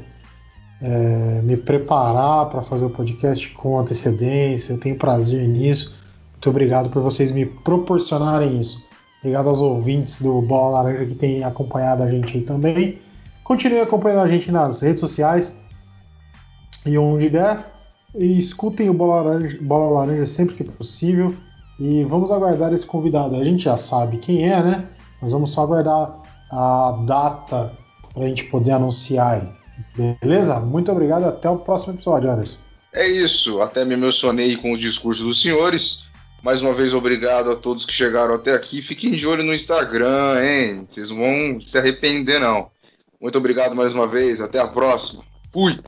é, me preparar para fazer o podcast com antecedência. Eu tenho prazer nisso. Muito obrigado por vocês me proporcionarem isso. Obrigado aos ouvintes do Bola Laranja que têm acompanhado a gente aí também. Continue acompanhando a gente nas redes sociais e onde der. E escutem o Bola Laranja, Bola Laranja sempre que possível. E vamos aguardar esse convidado. A gente já sabe quem é, né? Mas vamos só aguardar a data para a gente poder anunciar aí. Beleza? Muito obrigado. Até o próximo episódio, Anderson. É isso. Até me emocionei com o discurso dos senhores. Mais uma vez, obrigado a todos que chegaram até aqui. Fiquem de olho no Instagram, hein? Vocês vão se arrepender, não. Muito obrigado mais uma vez. Até a próxima. Fui!